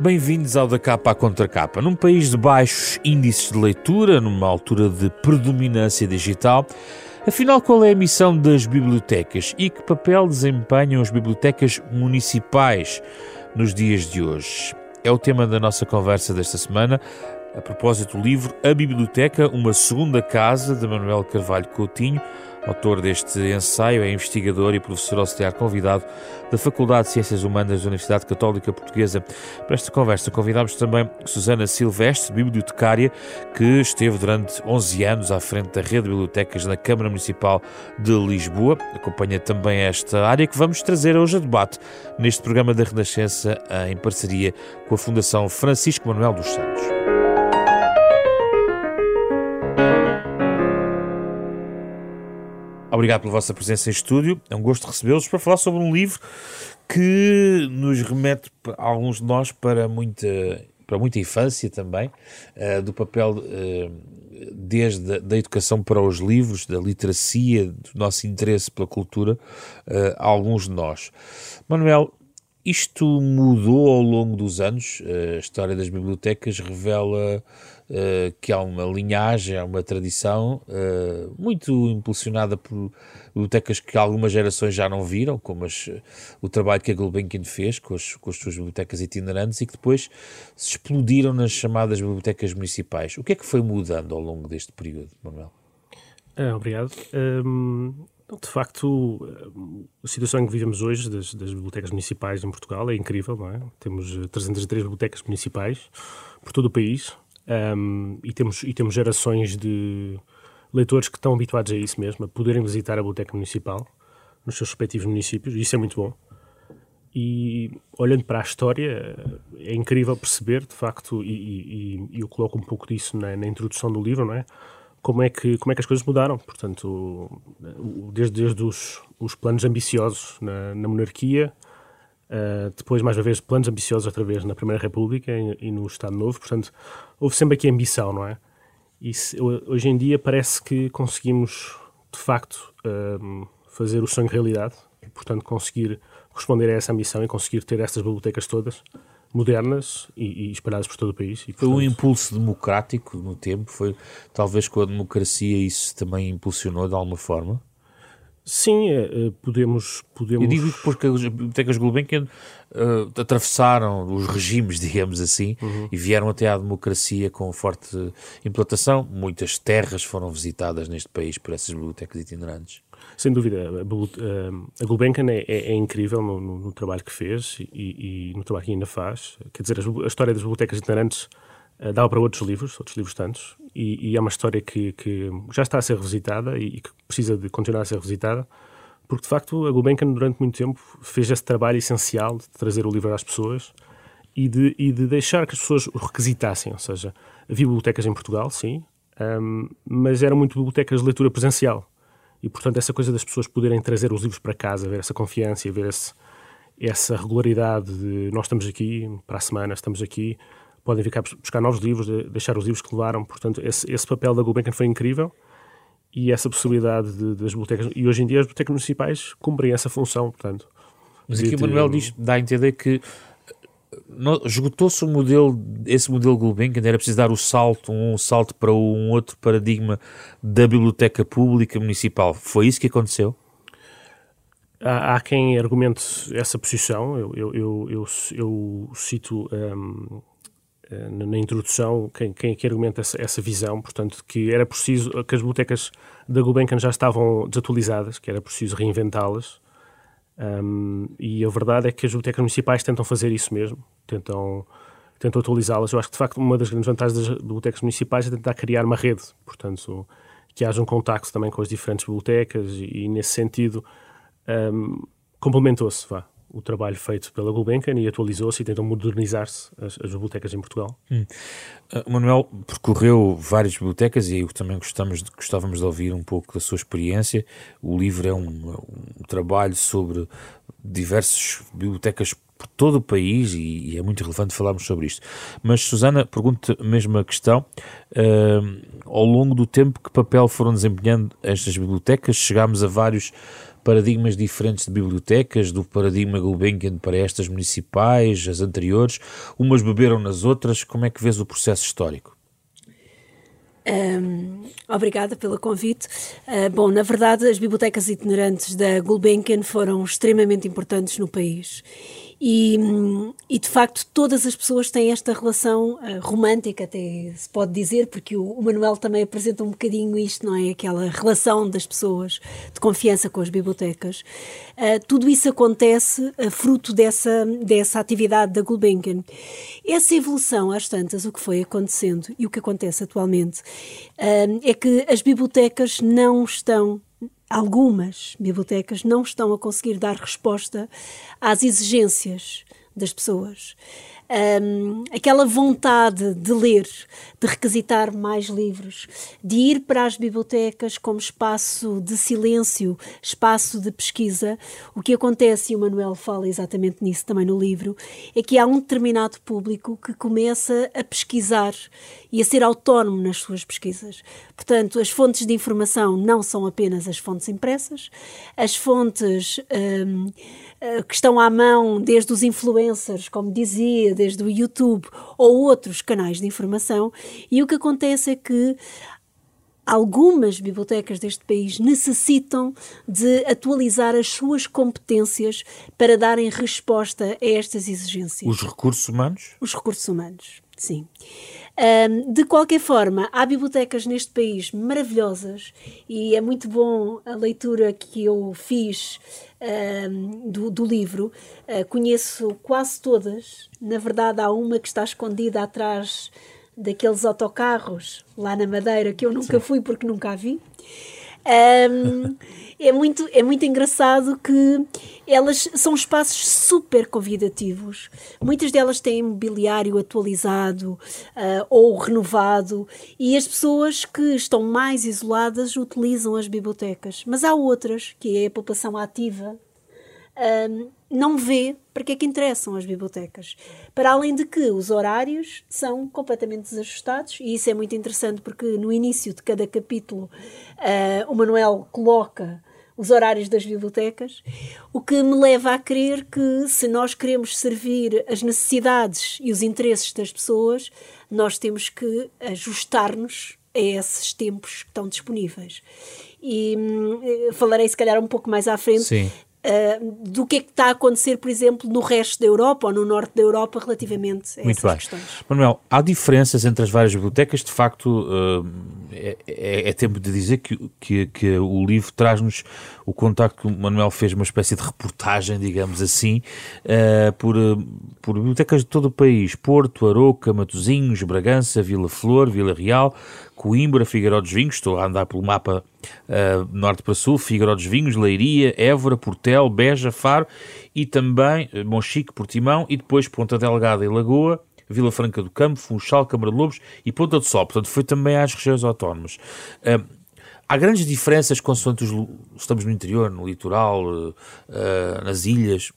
Bem-vindos ao da capa à contra capa. Num país de baixos índices de leitura, numa altura de predominância digital, afinal qual é a missão das bibliotecas e que papel desempenham as bibliotecas municipais nos dias de hoje? É o tema da nossa conversa desta semana, a propósito do livro A Biblioteca, uma segunda casa, de Manuel Carvalho Coutinho, Autor deste ensaio, é investigador e professor auxiliar convidado da Faculdade de Ciências Humanas da Universidade Católica Portuguesa. Para esta conversa convidamos também Susana Silvestre, bibliotecária, que esteve durante 11 anos à frente da rede de bibliotecas na Câmara Municipal de Lisboa. Acompanha também esta área que vamos trazer hoje a debate neste programa da Renascença em parceria com a Fundação Francisco Manuel dos Santos. Obrigado pela vossa presença em estúdio. É um gosto recebê-los para falar sobre um livro que nos remete, alguns de nós, para muita, para muita infância também, uh, do papel uh, desde a da educação para os livros, da literacia, do nosso interesse pela cultura, uh, alguns de nós. Manuel, isto mudou ao longo dos anos. A história das bibliotecas revela uh, que há uma linhagem, há uma tradição uh, muito impulsionada por bibliotecas que algumas gerações já não viram, como as, o trabalho que a Gulbenkian fez com as, com as suas bibliotecas itinerantes e que depois se explodiram nas chamadas bibliotecas municipais. O que é que foi mudando ao longo deste período, Manuel? Ah, obrigado. Um, de facto, a situação que vivemos hoje das, das, bibliotecas municipais em Portugal é incrível, não é? Temos 303 bibliotecas municipais por todo o país, um, e, temos, e temos gerações de leitores que estão habituados a isso mesmo, a poderem visitar a Biblioteca Municipal nos seus respectivos municípios, e isso é muito bom. E olhando para a história, é incrível perceber, de facto, e, e, e eu coloco um pouco disso na, na, introdução do livro, não é? Como é que, como é que as coisas mudaram. Portanto, desde, desde os, os planos ambiciosos na, na monarquia, Uh, depois, mais uma vez, planos ambiciosos outra vez na Primeira República e, e, no Estado Novo. Portanto, houve sempre aqui ambição, não é? E se, hoje em dia parece que conseguimos, de facto, uh, fazer o sonho realidade e, portanto, conseguir responder a essa ambição e conseguir ter estas bibliotecas todas modernas e, e espalhadas por todo o país. E, portanto... Foi um impulso democrático no tempo? Foi talvez com a democracia isso também impulsionou de alguma forma? Sim, é, é, podemos, podemos... Eu digo porque as bibliotecas Gulbenkian uh, atravessaram os regimes, digamos assim, uhum. e vieram até à democracia com forte implantação. Muitas terras foram visitadas neste país por essas bibliotecas itinerantes. Sem dúvida, a, a Gulbenkian é, é, é incrível no, no, no, trabalho que fez e, e, no trabalho que ainda faz. Quer dizer, a história das bibliotecas itinerantes uh, dava para outros livros, outros livros tantos, e, e, é uma história que, que, já está a ser revisitada e, e, que precisa de continuar a ser revisitada, porque de facto a Gulbenkian durante muito tempo fez esse trabalho essencial de trazer o livro às pessoas e de, e de deixar que as pessoas o requisitassem, ou seja, havia bibliotecas em Portugal, sim, um, mas eram muito bibliotecas de leitura presencial. E portanto essa coisa das pessoas poderem trazer os livros para casa, ver essa confiança, ver esse, essa regularidade de nós estamos aqui para a semana, estamos aqui, podem ficar buscar novos livros, deixar os livros que levaram. Portanto, esse, esse papel da Gulbenkian foi incrível e essa possibilidade de, das bibliotecas. E hoje em dia as bibliotecas municipais cumprem essa função, portanto. Mas aqui o Manuel diz, dá a entender que esgotou-se o modelo, esse modelo Gulbenkian, era preciso dar o salto, um salto para um outro paradigma da biblioteca pública municipal. Foi isso que aconteceu? Há, há quem argumente essa posição. Eu, eu, eu, eu, eu cito um, eh, na introdução quem, quem, quem argumenta essa, essa, visão, portanto, que era preciso, que as bibliotecas da Gulbenkian já estavam desatualizadas, que era preciso reinventá-las, um, e a verdade é que as bibliotecas municipais tentam fazer isso mesmo, tentam, tentam atualizá-las. Eu acho que, de facto, uma das grandes vantagens das bibliotecas municipais é tentar criar uma rede, portanto, que haja um contacto também com as diferentes bibliotecas e, e nesse sentido, um, complementou-se, vá, o trabalho feito pela Gulbenkian e atualizou-se e tentou modernizar-se as, as, bibliotecas em Portugal. Hum. Uh, Manuel percorreu várias bibliotecas e também gostamos de, gostávamos de ouvir um pouco da sua experiência. O livro é um, um trabalho sobre diversas bibliotecas por todo o país e, e, é muito relevante falarmos sobre isto. Mas, Susana, pergunto a mesma questão. Uh, ao longo do tempo, que papel foram desempenhando estas bibliotecas? Chegámos a vários paradigmas diferentes de bibliotecas, do paradigma Gulbenkian para estas municipais, as anteriores, umas beberam nas outras. Como é que vês o processo histórico? Um, obrigada pelo convite. Uh, bom, na verdade, as bibliotecas itinerantes da Gulbenkian foram extremamente importantes no país e, e, de facto todas as pessoas têm esta relação uh, romântica, até se pode dizer, porque o, o, Manuel também apresenta um bocadinho isto, não é? Aquela relação das pessoas de confiança com as bibliotecas. Uh, tudo isso acontece uh, fruto dessa, dessa atividade da Gulbenkian. Essa evolução, às tantas, o que foi acontecendo e o que acontece atualmente é que as bibliotecas não estão algumas bibliotecas não estão a conseguir dar resposta às exigências das pessoas um, aquela vontade de ler, de requisitar mais livros, de ir para as bibliotecas como espaço de silêncio, espaço de pesquisa. O que acontece, e o Manuel fala exatamente nisso também no livro, é que há um determinado público que começa a pesquisar e a ser autónomo nas suas pesquisas. Portanto, as fontes de informação não são apenas as fontes impressas, as fontes. Um, eh, que estão à mão, desde os influencers, como dizia, desde o YouTube ou outros canais de informação, e o que acontece é que algumas bibliotecas deste país necessitam de atualizar as suas competências para darem resposta a estas exigências. Os recursos humanos? Os recursos humanos, sim. Um, de qualquer forma, há bibliotecas neste país maravilhosas e é muito bom a leitura que eu fiz um, do, do, livro. Uh, conheço quase todas. Na verdade, há uma que está escondida atrás daqueles autocarros lá na Madeira que eu nunca Sim. fui porque nunca a vi. Um, é, muito, é muito engraçado que elas são espaços super convidativos. Muitas delas têm mobiliário atualizado uh, ou renovado e as pessoas que estão mais isoladas utilizam as bibliotecas. Mas há outras, que é a população ativa, um, não vê para que é que interessam as bibliotecas. Para além de que os horários são completamente desajustados, e isso é muito interessante porque no início de cada capítulo uh, o Manuel coloca os horários das bibliotecas, o que me leva a crer que se nós queremos servir as necessidades e os interesses das pessoas, nós temos que ajustar-nos a esses tempos que estão disponíveis. E hum, falarei se calhar um pouco mais à frente Sim. Uh, do que é que está a acontecer, por exemplo, no resto da Europa ou no norte da Europa relativamente a Muito essas bem. questões. Manuel, há diferenças entre as várias bibliotecas, de facto uh, é, é, é, tempo de dizer que, que, que o livro traz-nos o contacto que o Manuel fez uma espécie de reportagem, digamos assim, uh, por, por bibliotecas de todo o país, Porto, Aroca, Matosinhos, Bragança, Vila Flor, Vila Real, Coimbra, Figueiró dos Vinhos, estou a andar pelo mapa uh, norte para sul, Figueiró dos Vinhos, Leiria, Évora, Portel, Beja, Faro e também Monchique, Portimão e depois Ponta Delgada e Lagoa, Vila Franca do Campo, Funchal, Câmara de Lobos e Ponta do Sol. Portanto, foi também às regiões autónomas. Uh, há grandes diferenças consoante os, estamos no interior, no litoral, uh, nas ilhas,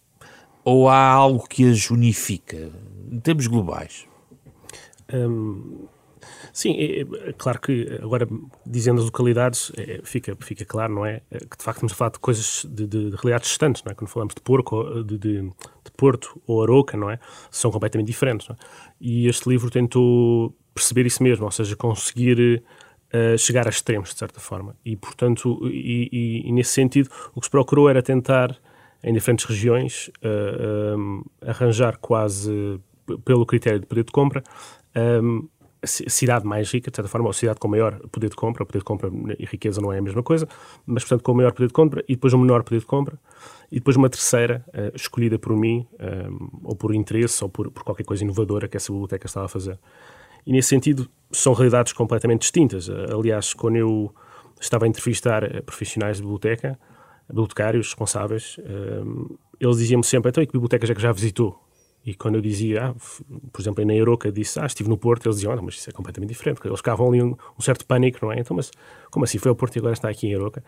ou há algo que as unifica, em termos globais? Sim, é, é, claro que agora dizendo as localidades é, fica, fica claro, não é? é? Que de facto estamos a falar de coisas de, de, de realidades distantes, não é? Quando falamos de, Porco, de, de, de Porto ou Aroca, não é? São completamente diferentes, não é? E este livro tentou perceber isso mesmo, ou seja, conseguir uh, chegar a extremos, de certa forma. E, portanto, e, e, e, nesse sentido, o que se procurou era tentar, em diferentes regiões, uh, um, arranjar quase, pelo critério de poder de compra, um, cidade mais rica, de certa forma, ou cidade com maior poder de compra, o poder de compra e riqueza não é a mesma coisa, mas, portanto, com maior poder de compra, e depois um menor poder de compra, e depois uma terceira, uh, escolhida por mim, um, eh, ou por interesse, ou por, por, qualquer coisa inovadora que essa biblioteca estava a fazer. E, nesse sentido, são realidades completamente distintas. Uh, aliás, quando eu estava a entrevistar eh, profissionais de biblioteca, bibliotecários responsáveis, eles diziam-me sempre, então, e que bibliotecas é que já visitou? E quando eu dizia, ah, por exemplo, na Euroca, disse, ah, estive no Porto, eles diziam, ah, mas isso é completamente diferente. Eles ficavam ali um, um, certo pânico, não é? Então, mas como assim? Foi ao Porto e agora está aqui em Euroca?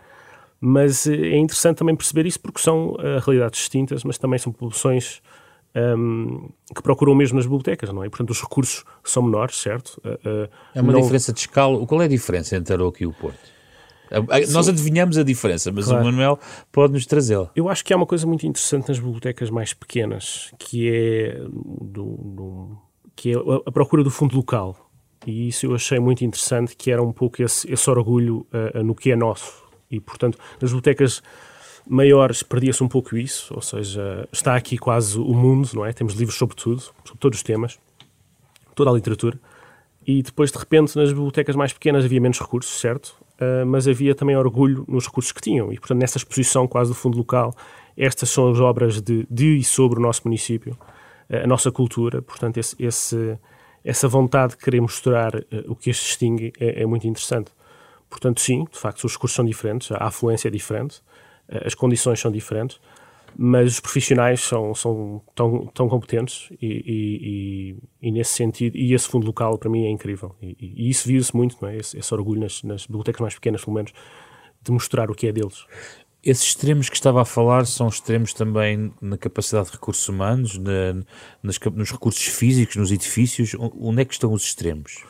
Mas é interessante também perceber isso porque são uh, realidades distintas, mas também são populações um, que procuram mesmo nas bibliotecas, não é? Portanto, os recursos são menores, certo? Uh, uh, é uma não... diferença de escala. Qual é a diferença entre Aroca e o Porto? Sim. Nós adivinhamos a diferença, mas claro. o Manuel pode-nos trazê-la. Eu acho que há uma coisa muito interessante nas bibliotecas mais pequenas, que é, do, do, que é a, procura do fundo local. E isso eu achei muito interessante, que era um pouco esse, esse orgulho uh, no que é nosso. E, portanto, nas bibliotecas maiores perdia-se um pouco isso, ou seja, está aqui quase o mundo, não é? Temos livros sobre tudo, sobre todos os temas, toda a literatura. E depois, de repente, nas bibliotecas mais pequenas havia menos recursos, certo? Uh, mas havia também orgulho nos recursos que tinham. E, portanto, nessa exposição quase do fundo local, estas são as obras de, de e sobre o nosso município, uh, a nossa cultura. Portanto, esse, esse, essa vontade de querer mostrar uh, o que as distingue é, é, muito interessante. Portanto, sim, de facto, os recursos são diferentes, a afluência é diferente, as condições são diferentes, mas os profissionais são, são tão, tão competentes e, e, e, nesse sentido, e esse fundo local para mim é incrível. E, e isso viu-se muito, não é? esse, esse orgulho nas, nas, bibliotecas mais pequenas, pelo menos, de mostrar o que é deles. Esses extremos que estava a falar são extremos também na capacidade de recursos humanos, na, nas, nos recursos físicos, nos edifícios. Onde é que estão os extremos?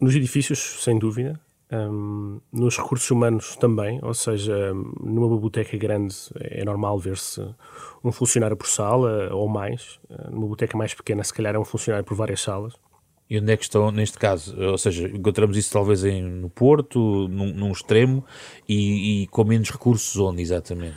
Nos edifícios, sem dúvida. Um, nos recursos humanos também, ou seja, numa biblioteca grande é normal ver-se um funcionário por sala ou mais. Numa biblioteca mais pequena, se calhar, é um funcionário por várias salas. E onde é que estão neste caso? Ou seja, encontramos isso talvez em, no Porto, num, num extremo, e, e, com menos recursos onde exatamente?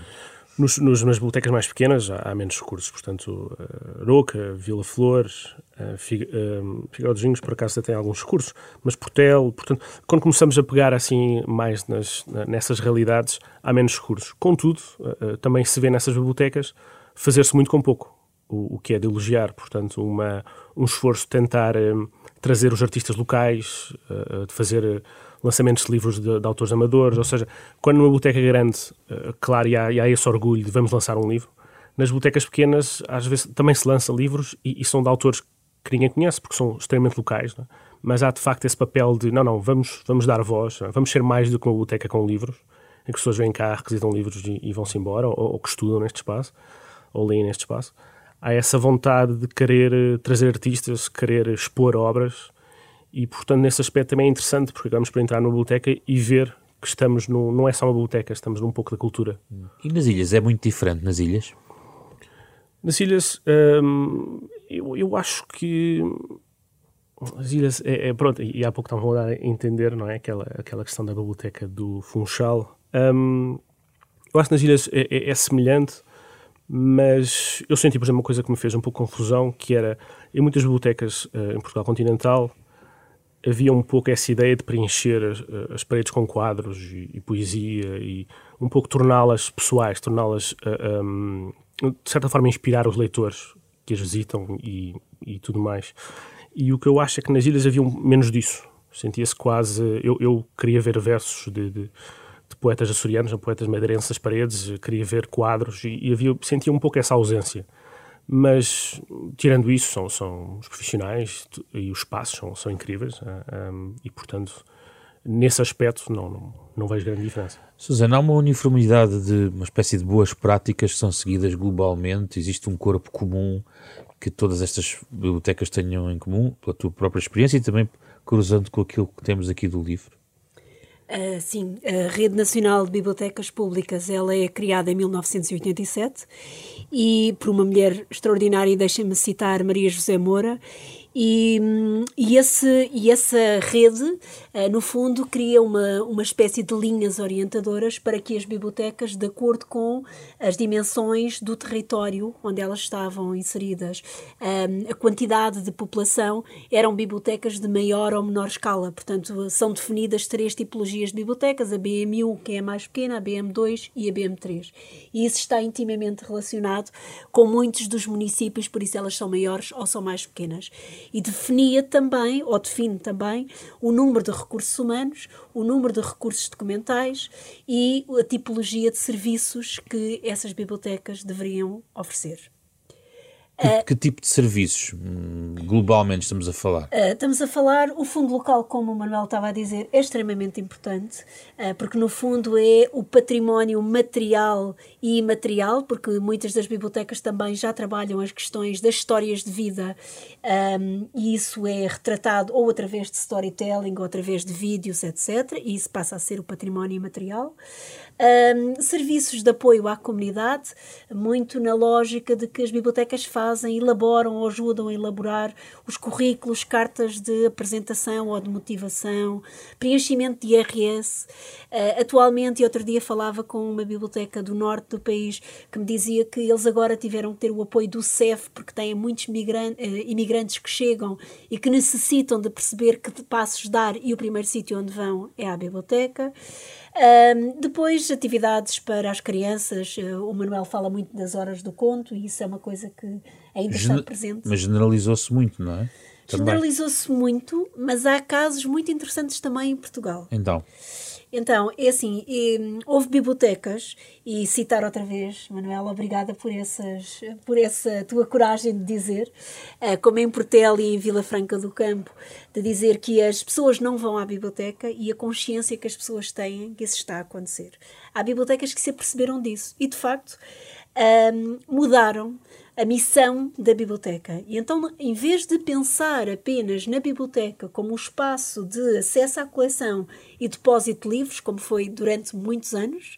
Nos, nos, nas bibliotecas mais pequenas há, há menos recursos, portanto, uh, Roca, Vila Flores, uh, Fig, uh, por acaso, tem alguns recursos, mas Portel, portanto, quando começamos a pegar assim mais nas, nessas realidades, há menos recursos. Contudo, uh, também se vê nessas bibliotecas fazer-se muito com pouco, o, o, que é de elogiar, portanto, uma, um esforço de tentar trazer os artistas locais, de fazer lançamentos de livros de, de, autores amadores, ou seja, quando numa biblioteca grande, uh, claro, e há, e há, esse orgulho de vamos lançar um livro, nas bibliotecas pequenas às vezes também se lança livros e, e são de autores que ninguém conhece, porque são extremamente locais, é? mas há de facto esse papel de, não, não, vamos, vamos dar voz, é? vamos ser mais do que uma biblioteca com livros, em que as pessoas vêm cá, requisitam livros e, e vão-se embora, ou, ou, que estudam neste espaço, ou leem neste espaço. Há essa vontade de querer eh, trazer artistas, querer expor obras, e, portanto, nesse aspecto também é interessante, porque vamos para entrar numa biblioteca e ver que estamos, no, não é só uma biblioteca, estamos num pouco da cultura. E nas ilhas? É muito diferente nas ilhas? Nas ilhas, hum, eu, eu acho que as ilhas, é, é, pronto, e há pouco estavam a entender, não é? Aquela, aquela questão da biblioteca do Funchal. Hum, eu acho que nas ilhas é, é, é, semelhante, mas eu senti, por exemplo, uma coisa que me fez um pouco confusão, que era, em muitas bibliotecas uh, em Portugal continental, havia um pouco essa ideia de preencher as, as paredes com quadros e, e, poesia e um pouco torná-las pessoais, torná-las, uh, eh, um, de certa forma, inspirar os leitores que as visitam e, e, tudo mais. E o que eu acho é que nas ilhas havia menos disso. Sentia-se quase. Eu, eu, queria ver versos de, de, de poetas açorianos, poetas madeirenses nas paredes, queria ver quadros e, e havia, sentia um pouco essa ausência. Mas, tirando isso, são, são os profissionais e os espaços são, são incríveis um, ah, ah, e, portanto, nesse aspecto não, não, não vejo grande diferença. Susana, há uma uniformidade de uma espécie de boas práticas que são seguidas globalmente? Existe um corpo comum que todas estas bibliotecas tenham em comum, pela tua própria experiência e também cruzando com aquilo que temos aqui do livro? Uh, sim, a Rede Nacional de Bibliotecas Públicas ela é criada em 1987 e por uma mulher extraordinária, deixem-me citar Maria José Moura, e, e, esse, e essa rede, uh, no fundo, cria uma, uma espécie de linhas orientadoras para que as bibliotecas, de acordo com as dimensões do território onde elas estavam inseridas, uh, a quantidade de população, eram bibliotecas de maior ou menor escala. Portanto, são definidas três tipologias de bibliotecas: a BM1, que é a mais pequena, a BM2 e a BM3. E isso está intimamente relacionado com muitos dos municípios, por isso elas são maiores ou são mais pequenas. E definia também, ou define também, o número de recursos humanos, o número de recursos documentais e a tipologia de serviços que essas bibliotecas deveriam oferecer. Que, uh, que, tipo de serviços hum, globalmente estamos a falar? Uh, estamos a falar, o fundo local, como o Manuel estava a dizer, é extremamente importante, uh, porque no fundo é o património material e imaterial, porque muitas das bibliotecas também já trabalham as questões das histórias de vida, um, e isso é retratado ou através de storytelling ou através de vídeos, etc. E isso passa a ser o património imaterial. Um, serviços de apoio à comunidade, muito na lógica de que as bibliotecas fazem, elaboram ou ajudam a elaborar os currículos, cartas de apresentação ou de motivação, preenchimento de IRS. Uh, atualmente, e outro dia falava com uma biblioteca do norte do país que me dizia que eles agora tiveram que ter o apoio do CEF porque têm muitos uh, imigrantes que chegam e que necessitam de perceber que passos dar e o primeiro sítio onde vão é à biblioteca. Um, depois, atividades para as crianças. Eh, o Manuel fala muito das horas do conto e isso é uma coisa que ainda Gen está presente. Mas generalizou-se muito, não é? Generalizou-se muito, mas há casos muito interessantes também em Portugal. Então. Então, é assim, e, houve bibliotecas, e citar outra vez, Manuela, obrigada por, essas, por essa tua coragem de dizer, uh, como em Portel e em Vila Franca do Campo, de dizer que as pessoas não vão à biblioteca e a consciência que as pessoas têm que isso está a acontecer. Há bibliotecas que se aperceberam disso e, de facto, um, mudaram a missão da biblioteca. E então, em vez de pensar apenas na biblioteca como um espaço de acesso à coleção e depósito de livros, como foi durante muitos anos,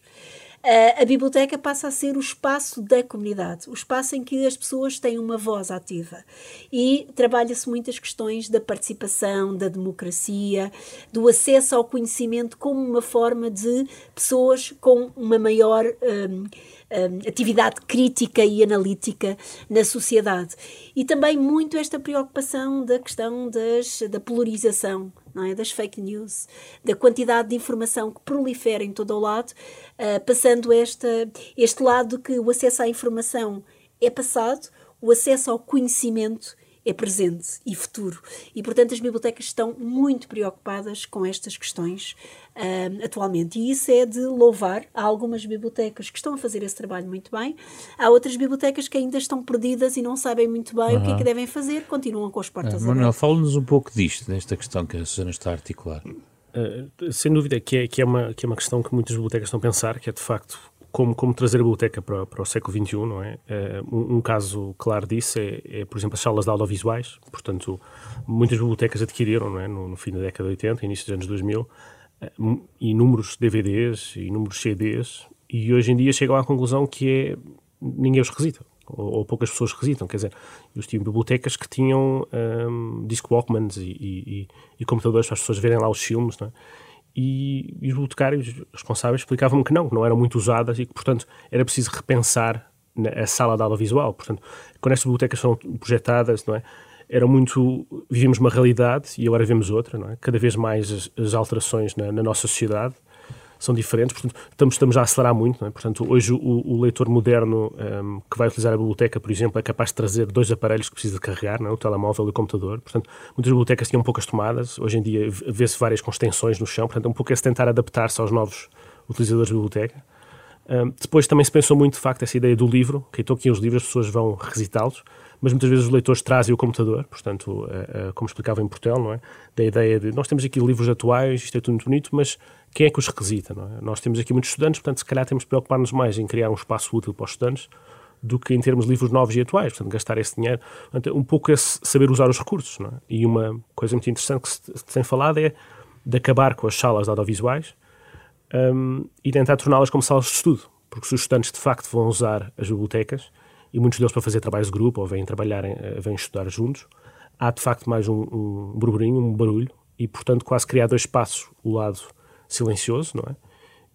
a biblioteca passa a ser o espaço da comunidade, o espaço em que as pessoas têm uma voz ativa. E trabalha-se muitas questões da participação, da democracia, do acesso ao conhecimento como uma forma de pessoas com uma maior. Um, um, atividade crítica e analítica na sociedade. E também muito esta preocupação da questão das, da polarização, não é? das fake news, da quantidade de informação que prolifera em todo o lado, uh, passando esta, este lado que o acesso à informação é passado, o acesso ao conhecimento é presente e futuro. E, portanto, as bibliotecas estão muito preocupadas com estas questões uh, atualmente. E isso é de louvar. Há algumas bibliotecas que estão a fazer esse trabalho muito bem, há outras bibliotecas que ainda estão perdidas e não sabem muito bem uhum. o que é que devem fazer, continuam com as portas uh, Manuel, fala-nos um pouco disto, desta questão que a Susana está a articular. Uh, sem dúvida que é, que, é uma, que é uma questão que muitas bibliotecas estão a pensar, que é de facto como, como trazer a biblioteca para, para o século XXI, não é? Uh, um, um, caso claro disso é, é, por exemplo, as salas de audiovisuais. Portanto, muitas bibliotecas adquiriram, não é? no, no fim da década de 80, início dos anos 2000, uh, inúmeros DVDs, inúmeros CDs, e hoje em dia chegam à conclusão que é ninguém os requisita, ou, ou poucas pessoas requisitam. Quer dizer, eu tinha bibliotecas que tinham um, disc Walkmans e, e, e, computadores para as pessoas verem lá os filmes, não é? E, e os bibliotecários responsáveis explicavam-me que não, que não eram muito usadas e que, portanto, era preciso repensar a sala de audiovisual. Portanto, quando estas bibliotecas foram projetadas, não é? Era muito. Vivíamos uma realidade e agora vemos outra, não é? Cada vez mais as, as alterações na, na, nossa sociedade são diferentes, portanto, estamos, estamos a acelerar muito, é? Portanto, hoje o, o leitor moderno um, que vai utilizar a biblioteca, por exemplo, é capaz de trazer dois aparelhos que precisa de carregar, é? o telemóvel e o computador. Portanto, muitas bibliotecas tinham poucas tomadas, hoje em dia vê-se várias com extensões no chão, portanto, é um pouco esse tentar adaptar-se aos novos utilizadores de biblioteca. Um, depois também se pensou muito, de facto, essa ideia do livro, que então aqui os livros as pessoas vão revisitá-los, mas muitas vezes os leitores trazem o computador, portanto, uh, uh, como explicava em Portel, não é? Da ideia de, nós temos aqui livros atuais, isto é tudo muito bonito, mas quem é que os requisita? É? Nós temos aqui muitos estudantes, portanto, se calhar temos de preocupar-nos mais em criar um espaço útil para os estudantes do que em termos de livros novos e atuais, portanto, gastar esse dinheiro. Portanto, um pouco esse saber usar os recursos. É? E uma coisa muito interessante que se tem falado é de acabar com as salas de audiovisuais um, e tentar torná-las como salas de estudo, porque se os estudantes de facto vão usar as bibliotecas, e muitos deles para fazer trabalhos de grupo ou vêm trabalhar, eh, vêm estudar juntos, há de facto mais um, um burburinho, um barulho, e portanto quase criar dois espaços, o lado silencioso, não é?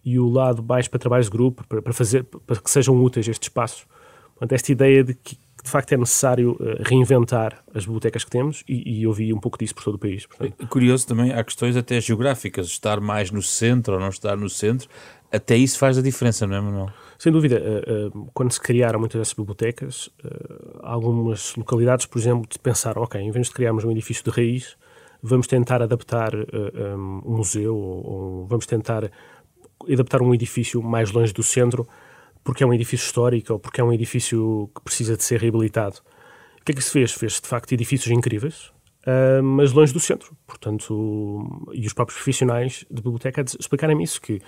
E o lado baixo para trabalhos de grupo, para, para fazer, para que sejam úteis estes espaços. Portanto, esta ideia de que de facto é necessário uh, reinventar as bibliotecas que temos e, e eu vi um pouco disso por todo o país. Portanto. É curioso também, há questões até geográficas, estar mais no centro ou não estar no centro, até isso faz a diferença, não é, Manuel? Sem dúvida, uh, uh, quando se criaram muitas dessas bibliotecas, algumas localidades, por exemplo, pensaram, ok, em vez de criarmos um edifício de raiz, vamos tentar adaptar um, um museu ou, ou vamos tentar adaptar um edifício mais longe do centro porque é um edifício histórico ou porque é um edifício que precisa de ser reabilitado. O que é que se fez? Fez, de facto, edifícios incríveis, uh, mas longe do centro. Portanto, e os próprios profissionais de biblioteca explicaram-me isso, que,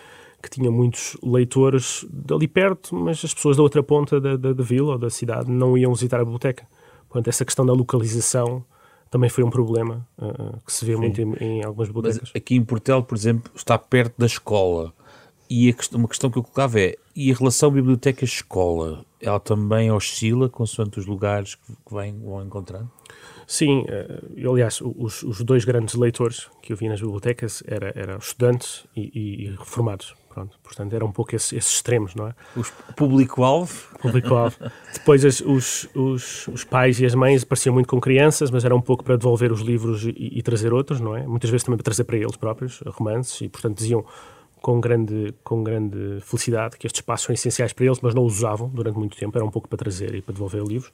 que tinha muitos leitores dali perto, mas as pessoas da outra ponta da, da, da vila ou da cidade não iam visitar a biblioteca. Portanto, essa questão da localização também foi um problema uh, que se vê Sim. muito em, em, algumas bibliotecas. Mas aqui em Portel, por exemplo, está perto da escola. E questão, uma questão que eu colocava é, e a relação biblioteca-escola, ela também oscila consoante os lugares que, que vem, vão encontrando? Sim, eh, eu, aliás, os, os, dois grandes leitores que eu vi nas bibliotecas eram era estudantes e, e, e, reformados. Pronto, portanto, eram um pouco esses, esses extremos, não é? Os público-alvo? Público-alvo. Depois as, os, os, os, pais e as mães pareciam muito com crianças, mas era um pouco para devolver os livros e, e trazer outros, não é? Muitas vezes também para trazer para eles próprios romances e, portanto, diziam com grande, com grande felicidade que estes espaços são essenciais para eles, mas não os usavam durante muito tempo, era um pouco para trazer e para devolver livros.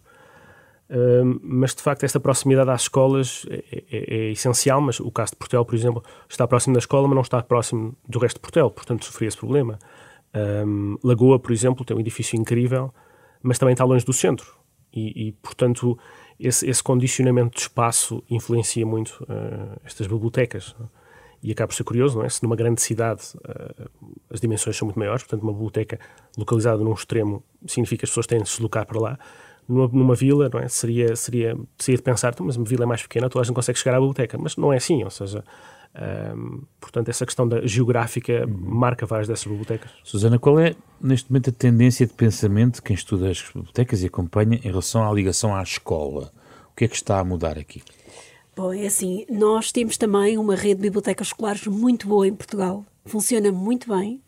Mas de facto, esta proximidade às escolas é, é, é, essencial. Mas o caso de Portel, por exemplo, está próximo da escola, mas não está próximo do resto de Portel, portanto, sofria esse problema. Um, Lagoa, por exemplo, tem um edifício incrível, mas também está longe do centro, e, e portanto, esse, esse, condicionamento de espaço influencia muito uh, estas bibliotecas. E acaba por ser curioso, não é? Se numa grande cidade uh, as dimensões são muito maiores, portanto, uma biblioteca localizada num extremo significa que as pessoas têm de se deslocar para lá. Numa, numa vila, não é? Seria, seria, seria de pensar, então, mas uma vila é mais pequena, toda a gente consegue chegar à biblioteca, mas não é assim, ou seja, portanto, essa questão da geográfica uhum. marca várias dessas bibliotecas. Susana, qual é, neste momento, a tendência de pensamento de quem estuda as bibliotecas e acompanha em relação à ligação à escola? O que é que está a mudar aqui? Bom, é assim, nós temos também uma rede de bibliotecas escolares muito boa em Portugal, funciona muito bem.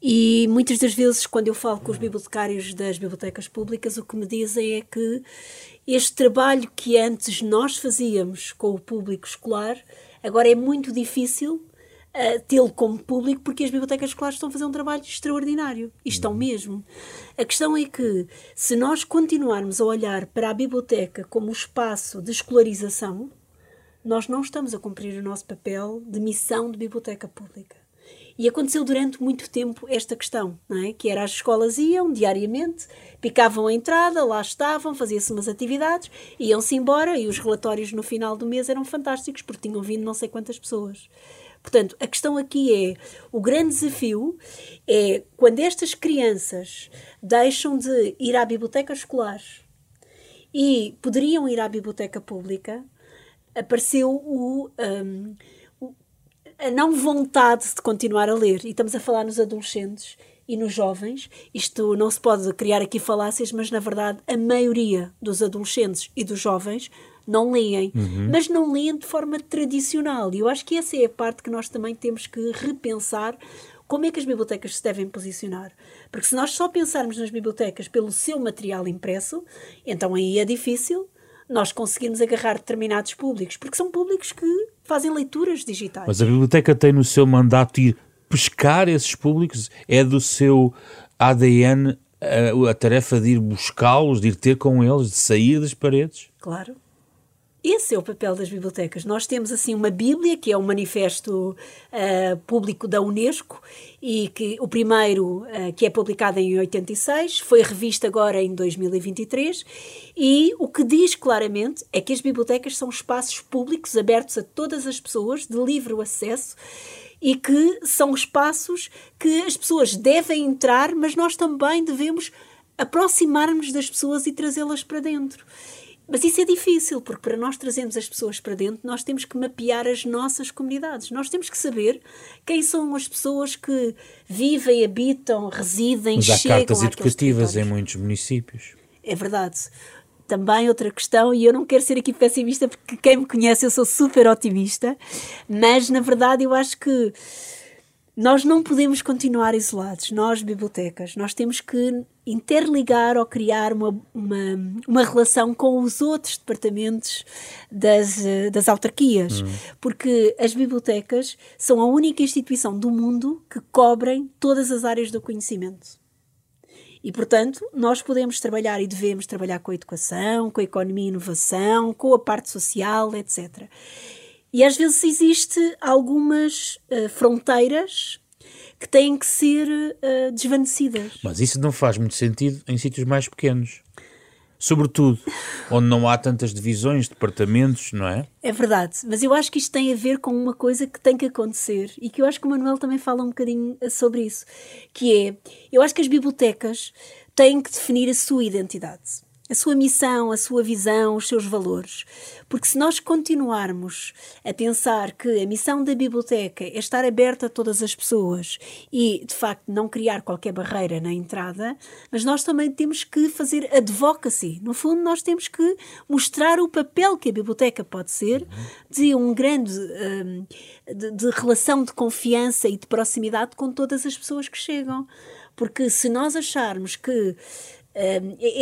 E muitas das vezes, quando eu falo com os bibliotecários das bibliotecas públicas, o que me dizem é que este trabalho que antes nós fazíamos com o público escolar, agora é muito difícil uh, tê-lo como público, porque as bibliotecas escolares estão a fazer um trabalho extraordinário. E estão mesmo. A questão é que, se nós continuarmos a olhar para a biblioteca como espaço de escolarização, nós não estamos a cumprir o nosso papel de missão de biblioteca pública. E aconteceu durante muito tempo esta questão, não é? que era as escolas iam diariamente, picavam a entrada, lá estavam, faziam-se umas atividades, iam-se embora e os relatórios no final do mês eram fantásticos porque tinham vindo não sei quantas pessoas. Portanto, a questão aqui é: o grande desafio é quando estas crianças deixam de ir à biblioteca escolar e poderiam ir à biblioteca pública, apareceu o, um, a não vontade de continuar a ler. E estamos a falar nos adolescentes e nos jovens. Isto não se pode criar aqui falácias, mas na verdade a maioria dos adolescentes e dos jovens não leem, uhum. mas não leem de forma tradicional. E eu acho que essa é a parte que nós também temos que repensar como é que as bibliotecas se devem posicionar. Porque se nós só pensarmos nas bibliotecas pelo seu material impresso, então aí é difícil nós conseguirmos agarrar determinados públicos, porque são públicos que fazem leituras digitais. Mas a biblioteca tem no seu mandato ir pescar esses públicos? É do seu ADN a, a tarefa de ir buscá-los, de ir ter com eles, de sair das paredes? Claro. Esse é o papel das bibliotecas. Nós temos assim uma Bíblia, que é um manifesto uh, público da Unesco, e que o primeiro, uh, que é publicado em 86, foi revisto agora em 2023, e o que diz claramente é que as bibliotecas são espaços públicos abertos a todas as pessoas, de livre acesso, e que são espaços que as pessoas devem entrar, mas nós também devemos aproximar-nos das pessoas e trazê-las para dentro. Mas isso é difícil, porque para nós trazermos as pessoas para dentro, nós temos que mapear as nossas comunidades. Nós temos que saber quem são as pessoas que vivem, habitam, residem, Mas chegam há cartas educativas em muitos municípios. É verdade. Também outra questão, e eu não quero ser aqui pessimista, porque quem me conhece eu sou super otimista, mas na verdade eu acho que nós não podemos continuar isolados, nós, bibliotecas. Nós temos que interligar ou criar uma, uma, uma relação com os outros departamentos das, das autarquias, hum. porque as bibliotecas são a única instituição do mundo que cobrem todas as áreas do conhecimento. E, portanto, nós podemos trabalhar e devemos trabalhar com a educação, com a economia e inovação, com a parte social, etc. E às vezes existe algumas uh, fronteiras que têm que ser uh, desvanecidas. Mas isso não faz muito sentido em sítios mais pequenos. Sobretudo, onde não há tantas divisões, departamentos, não é? É verdade, mas eu acho que isto tem a ver com uma coisa que tem que acontecer e que eu acho que o Manuel também fala um bocadinho eh, sobre isso, que é, eu acho que as bibliotecas têm que definir a sua identidade a sua missão, a sua visão, os seus valores. Porque se nós continuarmos a pensar que a missão da biblioteca é estar aberta a todas as pessoas e, de facto, não criar qualquer barreira na entrada, mas nós também temos que fazer advocacy. No fundo, nós temos que mostrar o papel que a biblioteca pode ser de um grande um, de, de relação de confiança e de proximidade com todas as pessoas que chegam. Porque se nós acharmos que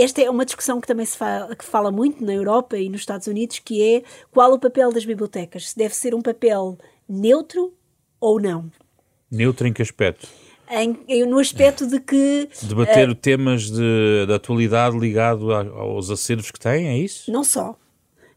esta é uma discussão que também se fala, que fala muito na Europa e nos Estados Unidos, que é qual o papel das bibliotecas? Se deve ser um papel neutro ou não? Neutro em que aspecto? Em, no aspecto de que... Debater uh, temas de, de atualidade ligado a, aos acervos que têm, é isso? Não só.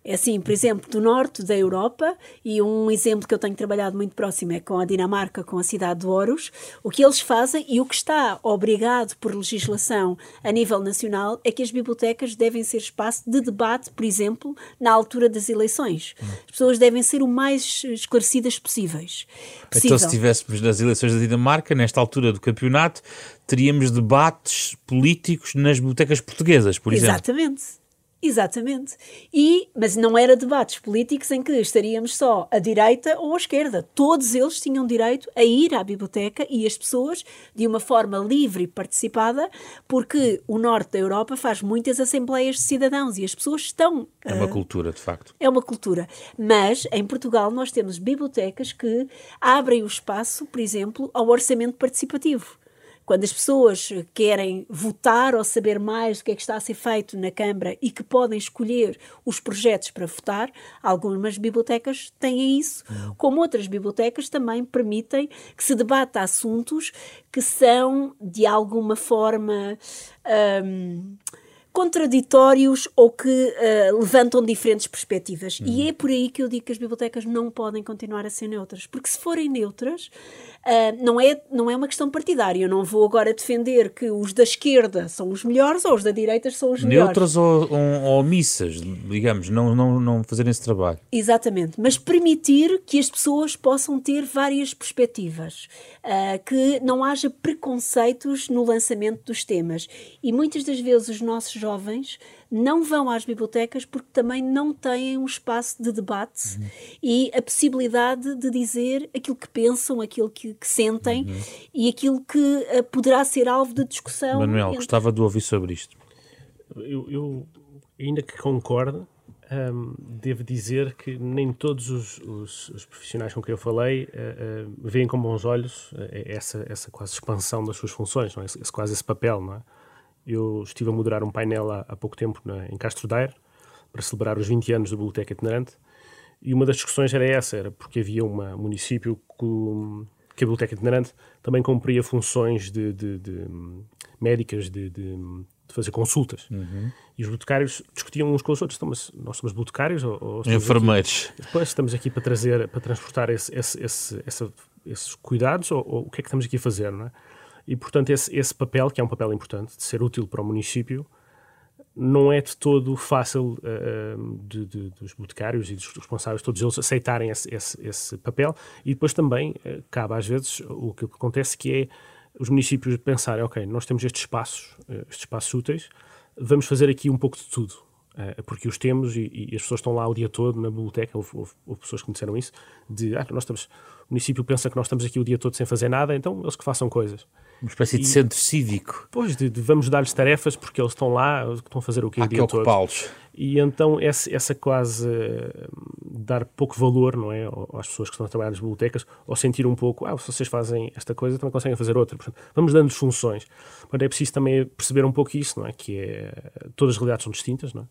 É assim, por exemplo, do norte da Europa, e um exemplo que eu tenho trabalhado muito próximo é com a Dinamarca, com a cidade de Ouros, o que eles fazem e o que está obrigado por legislação a nível nacional é que as bibliotecas devem ser espaço de debate, por exemplo, na altura das eleições. As pessoas devem ser o mais esclarecidas possíveis. Possível. Então, se estivéssemos nas eleições da Dinamarca, nesta altura do campeonato, teríamos debates políticos nas bibliotecas portuguesas, por exemplo. Exatamente. Exatamente. E, mas não era debates políticos em que estaríamos só à direita ou à esquerda. Todos eles tinham direito a ir à biblioteca e as pessoas de uma forma livre e participada, porque o norte da Europa faz muitas assembleias de cidadãos e as pessoas estão. É uma uh, cultura, de facto. É uma cultura. Mas em Portugal nós temos bibliotecas que abrem o espaço, por exemplo, ao orçamento participativo. Quando as pessoas querem votar ou saber mais do que é que está a ser feito na Câmara e que podem escolher os projetos para votar, algumas bibliotecas têm isso, como outras bibliotecas também permitem que se debata assuntos que são, de alguma forma, um, contraditórios ou que uh, levantam diferentes perspectivas. Uhum. E é por aí que eu digo que as bibliotecas não podem continuar a ser neutras, porque se forem neutras, uh, não, é, não é uma questão partidária. Eu não vou agora defender que os da esquerda são os melhores ou os da direita são os melhores. Neutras ou, ou, ou omissas, digamos, não, não, não fazerem esse trabalho. Exatamente, mas permitir que as pessoas possam ter várias perspectivas, uh, que não haja preconceitos no lançamento dos temas. E muitas das vezes os nossos jovens não vão às bibliotecas porque também não têm um espaço de debate uhum. e a possibilidade de dizer aquilo que pensam, aquilo que, que sentem uhum. e aquilo que uh, poderá ser alvo de discussão. Manuel, entre... gostava de ouvir sobre isto. Eu, eu ainda que concorde, um, devo dizer que nem todos os, os, os, profissionais com quem eu falei uh, uh, veem com bons olhos uh, essa, essa quase expansão das suas funções, não é? esse, esse, quase esse papel, não é? Eu estive a moderar um painel há, há pouco tempo na, em Castro Daire para celebrar os 20 anos da Biblioteca Itinerante e uma das discussões era essa, era porque havia um município que, que, a Biblioteca Itinerante também cumpria funções de, de, de médicas, de, de, fazer consultas. Uhum. E os bibliotecários discutiam uns com os outros. Então, mas nós somos bibliotecários ou, ou enfermeiros? Aqui, depois estamos aqui para trazer, para transportar esse, esse, esse, essa, esses cuidados ou, ou, o que é que estamos aqui a fazer, não é? E, portanto, esse, esse papel, que é um papel importante, de ser útil para o município, não é de todo fácil uh, de, de, dos boticários e dos responsáveis, todos eles, aceitarem esse, esse, esse papel. E depois também uh, cabe, às vezes, o que acontece que é os municípios pensarem, ok, nós temos estes espaços, uh, estes espaços úteis, vamos fazer aqui um pouco de tudo. porque os temos e, e, as pessoas estão lá o dia todo na biblioteca, houve, houve, houve pessoas que me disseram isso, de, ah, nós estamos, o município pensa que nós estamos aqui o dia todo sem fazer nada, então eles que façam coisas. Uma espécie de centro cívico. Pois, de, de vamos dar-lhes tarefas porque eles estão lá, estão a fazer o que o dia todo. E então essa, essa quase uh, dar pouco valor, não é, às pessoas que estão a trabalhar nas bibliotecas, ou sentir um pouco, ah, se vocês fazem esta coisa, também conseguem fazer outra. Portanto, vamos dando funções. Mas é preciso também perceber um pouco isso, não é, que é, todas as realidades são distintas, não é?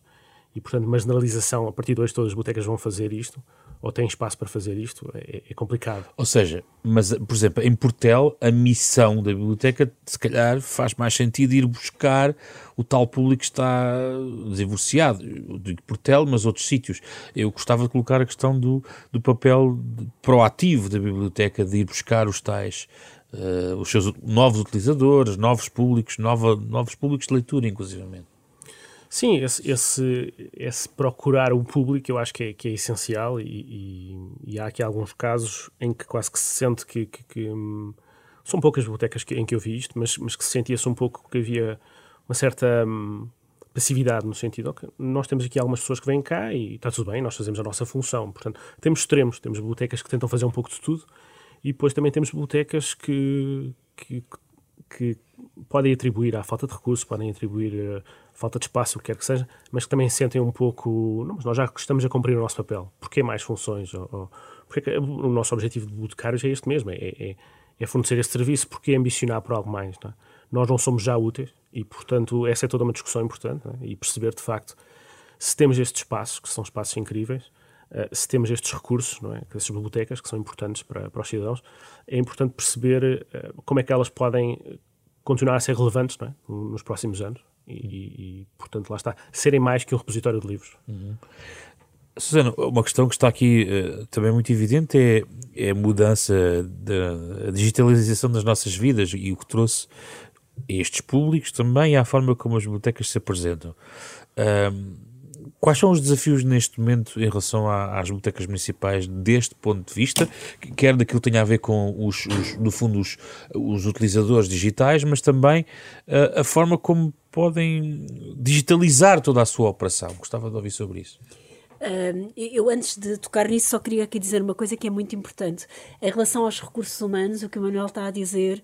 E, portanto, uma generalização, a partir de hoje todas as bibliotecas vão fazer isto, ou têm espaço para fazer isto, é, é, complicado. Ou seja, mas, por exemplo, em Portel, a missão da biblioteca, se calhar, faz mais sentido ir buscar o tal público que está divorciado. Digo Portel, mas outros sítios. Eu gostava de colocar a questão do, do papel proativo da biblioteca, de ir buscar os tais. Uh, os seus novos utilizadores, novos públicos, nova, novos públicos de leitura, inclusivamente. Sim, esse, esse, esse, procurar o público eu acho que é, que é essencial e, e, e, há aqui alguns casos em que quase que se sente que, que, que hum, são poucas bibliotecas em que eu vi isto, mas, mas que se sentia-se um pouco que havia uma certa hum, passividade no sentido que nós temos aqui algumas pessoas que vêm cá e está tudo bem, nós fazemos a nossa função. Portanto, temos extremos, temos bibliotecas que tentam fazer um pouco de tudo e depois também temos bibliotecas que, que, que podem atribuir à falta de recursos, podem atribuir uh, falta de espaço, o que quer que seja, mas que também sentem um pouco, não, mas nós já estamos a cumprir o nosso papel, porquê mais funções? Ou, ou, porque o nosso objetivo de bibliotecários é este mesmo, é, é, é, fornecer este serviço, porque ambicionar por algo mais? Não é? Nós não somos já úteis e, portanto, essa é toda uma discussão importante é? e perceber, de facto, se temos estes espaços, que são espaços incríveis, uh, se temos estes recursos, não é? essas bibliotecas, que são importantes para, para os cidadãos, é importante perceber uh, como é que elas podem continuar a ser relevantes é? nos próximos anos e, e, portanto, lá está, serem mais que um repositório de livros. Uhum. Susana, uma questão que está aqui uh, também muito evidente é, é a mudança da digitalização das nossas vidas e o que trouxe estes públicos também à forma como as bibliotecas se apresentam. Quais são os desafios neste momento em relação às bibliotecas municipais deste ponto de vista, quer daquilo que tenha a ver com, os, os no fundo, os, os, utilizadores digitais, mas também uh, a forma como podem digitalizar toda a sua operação? Gostava de ouvir sobre isso. Eu, antes de tocar nisso, só queria aqui dizer uma coisa que é muito importante. Em relação aos recursos humanos, o que o Manuel está a dizer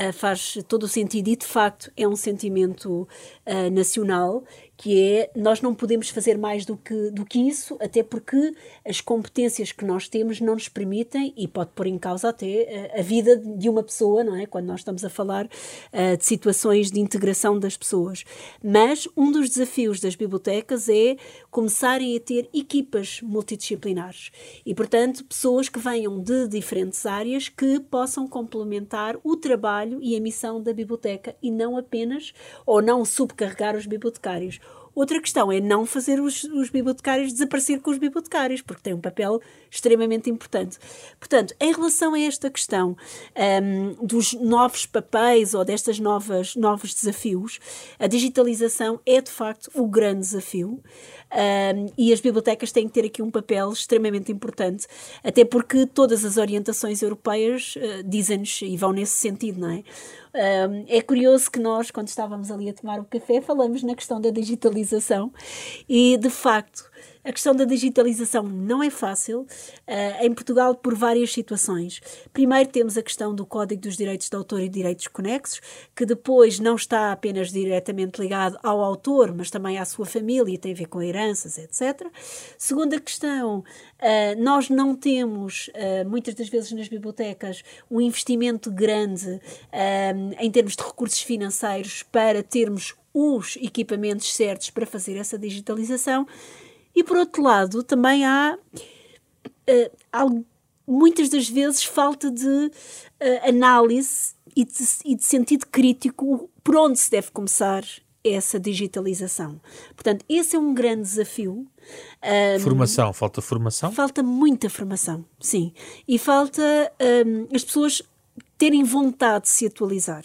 uh, faz todo o sentido e, de facto, é um sentimento uh, nacional que é nós não podemos fazer mais do que, do que isso, até porque as competências que nós temos não nos permitem e pode pôr em causa até a, a vida de uma pessoa, não é? Quando nós estamos a falar uh, de situações de integração das pessoas. Mas um dos desafios das bibliotecas é começarem a ter equipas multidisciplinares e, portanto, pessoas que venham de diferentes áreas que possam complementar o trabalho e a missão da biblioteca e não apenas ou não subcarregar os bibliotecários. Outra questão é não fazer os, os bibliotecários desaparecer com os bibliotecários, porque tem um papel extremamente importante. Portanto, em relação a esta questão um, dos novos papéis ou destas novas novos desafios, a digitalização é de facto o grande desafio. Um, e as bibliotecas têm que ter aqui um papel extremamente importante, até porque todas as orientações europeias uh, dizem-nos e vão nesse sentido, não é? Um, é curioso que nós, quando estávamos ali a tomar o café, falamos na questão da digitalização e, de facto, a questão da digitalização não é fácil uh, em Portugal por várias situações. Primeiro temos a questão do Código dos Direitos de Autor e Direitos Conexos, que depois não está apenas diretamente ligado ao autor, mas também à sua família, tem a ver com heranças, etc. Segunda questão, uh, nós não temos, uh, muitas das vezes nas bibliotecas, um investimento grande em termos de recursos financeiros para termos os equipamentos certos para fazer essa digitalização. E por outro lado, também há, uh, muitas das vezes falta de uh, análise e de, e de sentido crítico por onde se deve começar essa digitalização. Portanto, esse é um grande desafio. Um, formação, falta formação? Falta muita formação, sim. E falta um, as pessoas terem vontade de se atualizar.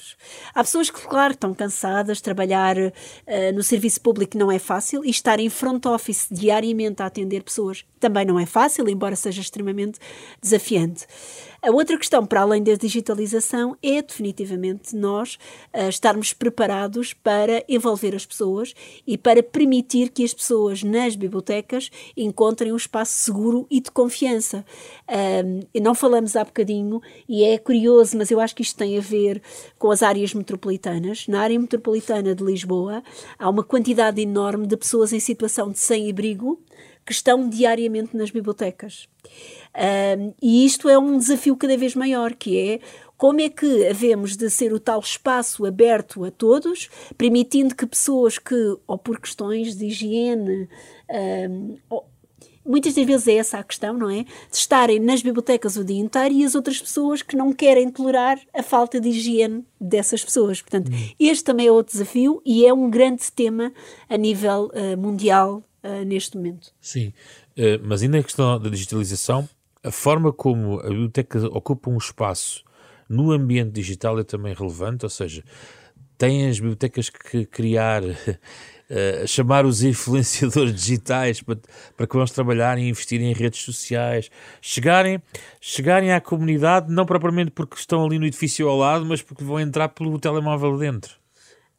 Há pessoas que, claro, estão cansadas, trabalhar uh, no serviço público não é fácil e estar em front office diariamente a atender pessoas também não é fácil, embora seja extremamente desafiante. A outra questão, para além da digitalização, é definitivamente nós uh, estarmos preparados para envolver as pessoas e para permitir que as pessoas nas bibliotecas encontrem um espaço seguro e de confiança. Uh, não falamos há bocadinho, e é curioso, mas eu acho que isto tem a ver com as áreas metropolitanas. Na área metropolitana de Lisboa, há uma quantidade enorme de pessoas em situação de sem-abrigo que estão diariamente nas bibliotecas. Um, e isto é um desafio cada vez maior, que é como é que havemos de ser o tal espaço aberto a todos, permitindo que pessoas que, ou por questões de higiene, um, ou, muitas das vezes é essa a questão, não é? De estarem nas bibliotecas o dia inteiro e as outras pessoas que não querem tolerar a falta de higiene dessas pessoas. Portanto, hum. este também é outro desafio e é um grande tema a nível uh, mundial uh, neste momento. Sim, uh, mas ainda a questão da digitalização, a forma como a biblioteca ocupa um espaço no ambiente digital é também relevante, ou seja, têm as bibliotecas que criar, uh, chamar os influenciadores digitais para, para que vamos trabalhar e investir em redes sociais, chegarem, chegarem à comunidade, não propriamente porque estão ali no edifício ao lado, mas porque vão entrar pelo telemóvel dentro.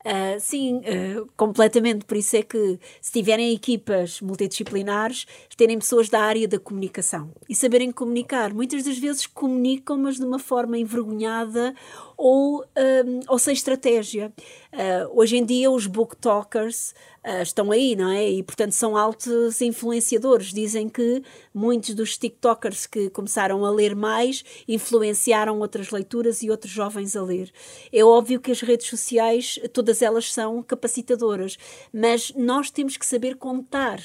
Uh, sim, uh, completamente. Por isso é que, se tiverem equipas multidisciplinares, terem pessoas da área da comunicação e saberem comunicar. Muitas das vezes comunicam, mas de uma forma envergonhada ou, um, ou sem estratégia. Uh, hoje em dia, os booktalkers uh, estão aí, não é? E, portanto, são altos influenciadores. Dizem que muitos dos TikTokers que começaram a ler mais influenciaram outras leituras e outros jovens a ler. É óbvio que as redes sociais, todas elas são capacitadoras, mas nós temos que saber contar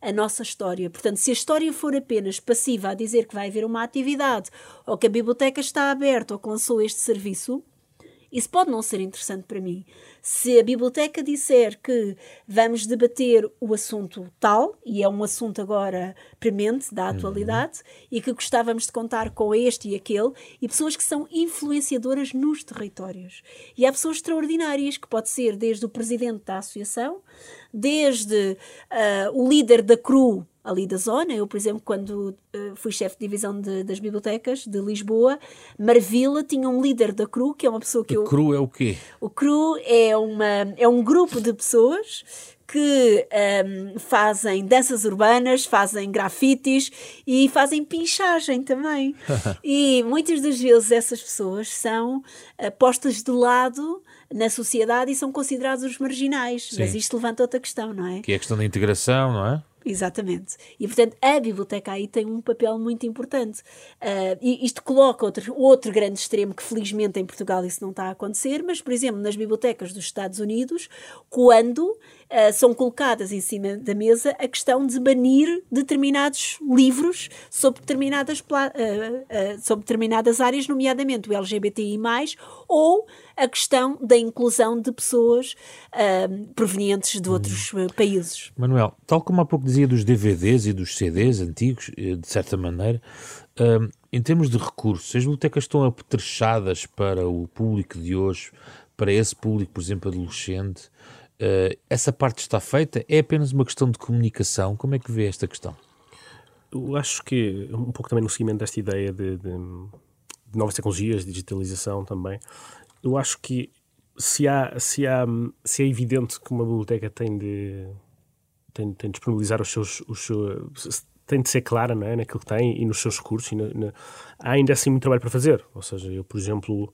a nossa história. Portanto, se a história for apenas passiva a dizer que vai haver uma atividade ou que a biblioteca está aberta ou que lançou este serviço, isso pode não ser interessante para mim. Se a biblioteca disser que vamos debater o assunto tal, e é um assunto agora premente da uhum. atualidade, uhum. e que gostávamos de contar com este e aquele, e pessoas que são influenciadoras nos territórios. E há pessoas extraordinárias, que pode ser desde o presidente da associação, desde uh, o líder da CRU, ali da zona. Eu, por exemplo, quando uh, fui chefe de divisão de, das bibliotecas de Lisboa, Marvila tinha um líder da CRU, que é uma pessoa que a eu... CRU é o quê? O CRU é, uma, é um grupo de pessoas que um, fazem danças urbanas, fazem grafites e fazem pinchagem também. e muitas das vezes essas pessoas são uh, postas de lado na sociedade e são considerados os marginais. Sim. Mas isto levanta outra questão, não é? Que é a questão da integração, não é? Exatamente. E, portanto, a biblioteca aí tem um papel muito importante. Uh, e isto coloca outro, outro grande extremo que, felizmente, em Portugal isso não está a acontecer, mas, por exemplo, nas bibliotecas dos Estados Unidos, quando uh, são colocadas em cima da mesa a questão de banir determinados livros sobre determinadas, uh, sobre determinadas áreas, nomeadamente o LGBTI, ou a questão da inclusão de pessoas provenientes de outros países. Manuel, tal como há pouco dizia dos DVDs e dos CDs antigos, eh, de certa maneira, em termos de recursos, as bibliotecas estão apetrechadas para o público de hoje, para esse público, por exemplo, adolescente, Uh, essa parte está feita? É apenas uma questão de comunicação? Como é que vê esta questão? Eu acho que, um pouco também no seguimento desta ideia de, de, de novas tecnologias, digitalização também, eu acho que se, há, se, há, se é evidente que uma biblioteca tem de, tem, tem de disponibilizar os seus, os seus tem de ser clara não é, naquilo que tem e nos seus recursos. E na, na, há ainda assim muito trabalho para fazer. Ou seja, eu, por exemplo,